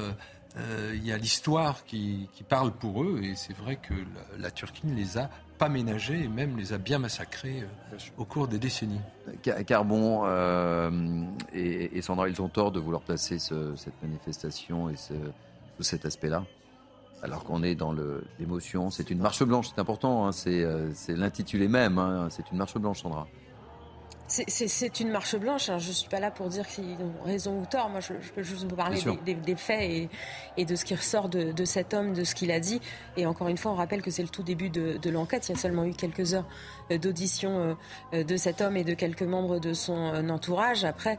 euh, il y a l'histoire qui, parle pour eux, et c'est vrai que la, Turquie ne les a pas ménagé et même les a bien massacrés au cours des décennies. Carbon et, Sandra, ils ont tort de vouloir placer cette manifestation et ce, cet aspect-là alors qu'on est dans l'émotion. C'est une marche blanche, c'est important, hein. c'est l'intitulé même, hein. c'est une marche blanche, Sandra. C'est une marche blanche. Hein. Je ne suis pas là pour dire qu'ils ont raison ou tort. Moi, je, peux juste vous parler des, faits et, de ce qui ressort de, cet homme, de ce qu'il a dit. Et encore une fois, on rappelle que c'est le tout début de, l'enquête. Il y a seulement eu quelques heures euh, d'audition euh, de cet homme et de quelques membres de son euh, entourage. Après,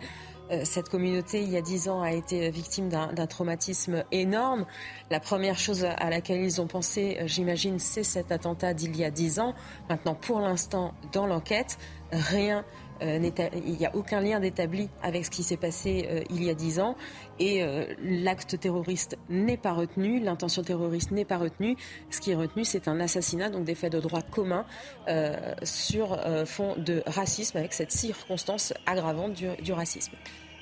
cette communauté, il y a dix ans, a été victime d'un traumatisme énorme. La première chose à laquelle ils ont pensé, j'imagine, c'est cet attentat d'il y a dix ans. Maintenant, pour l'instant, dans l'enquête, rien il n'y a aucun lien d'établi avec ce qui s'est passé euh, il y a dix ans et euh, l'acte terroriste n'est pas retenu, l'intention terroriste n'est pas retenue. Ce qui est retenu, c'est un assassinat, donc des faits de droit commun sur fond de racisme avec cette circonstance aggravante du, racisme.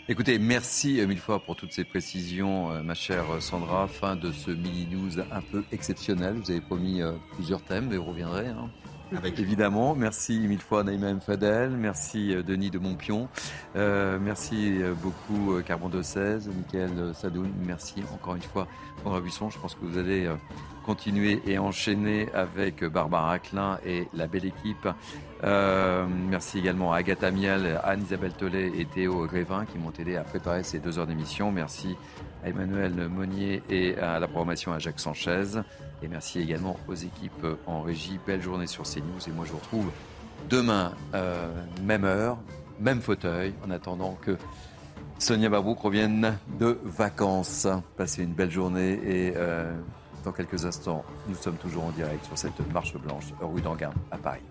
Écoutez, merci mille fois pour toutes ces précisions, ma chère Sandra. Fin de ce mini-news un peu exceptionnel. Vous avez promis plusieurs thèmes, mais vous reviendrez. Hein. Avec évidemment. Merci mille fois Naïma M. Fadel. Merci euh, Denis de Montpion. Euh, merci euh, beaucoup Carbon de 16, Michael Sadoun. Merci encore une fois André Buisson. Je pense que vous allez continuer et enchaîner avec Barbara Klein et la belle équipe. merci également à Agatha Miel, Anne-Isabelle Tollet et Théo Grévin qui m'ont aidé à préparer ces deux heures d'émission. Merci à Emmanuel Monnier et à la programmation à Jacques Sanchez. Et merci également aux équipes en régie. Belle journée sur CNews. Et moi, je vous retrouve demain, euh, même heure, même fauteuil, en attendant que Sonia Babouk revienne de vacances. Passez une belle journée et euh, dans quelques instants, nous sommes toujours en direct sur cette marche blanche rue d'Anguin à Paris.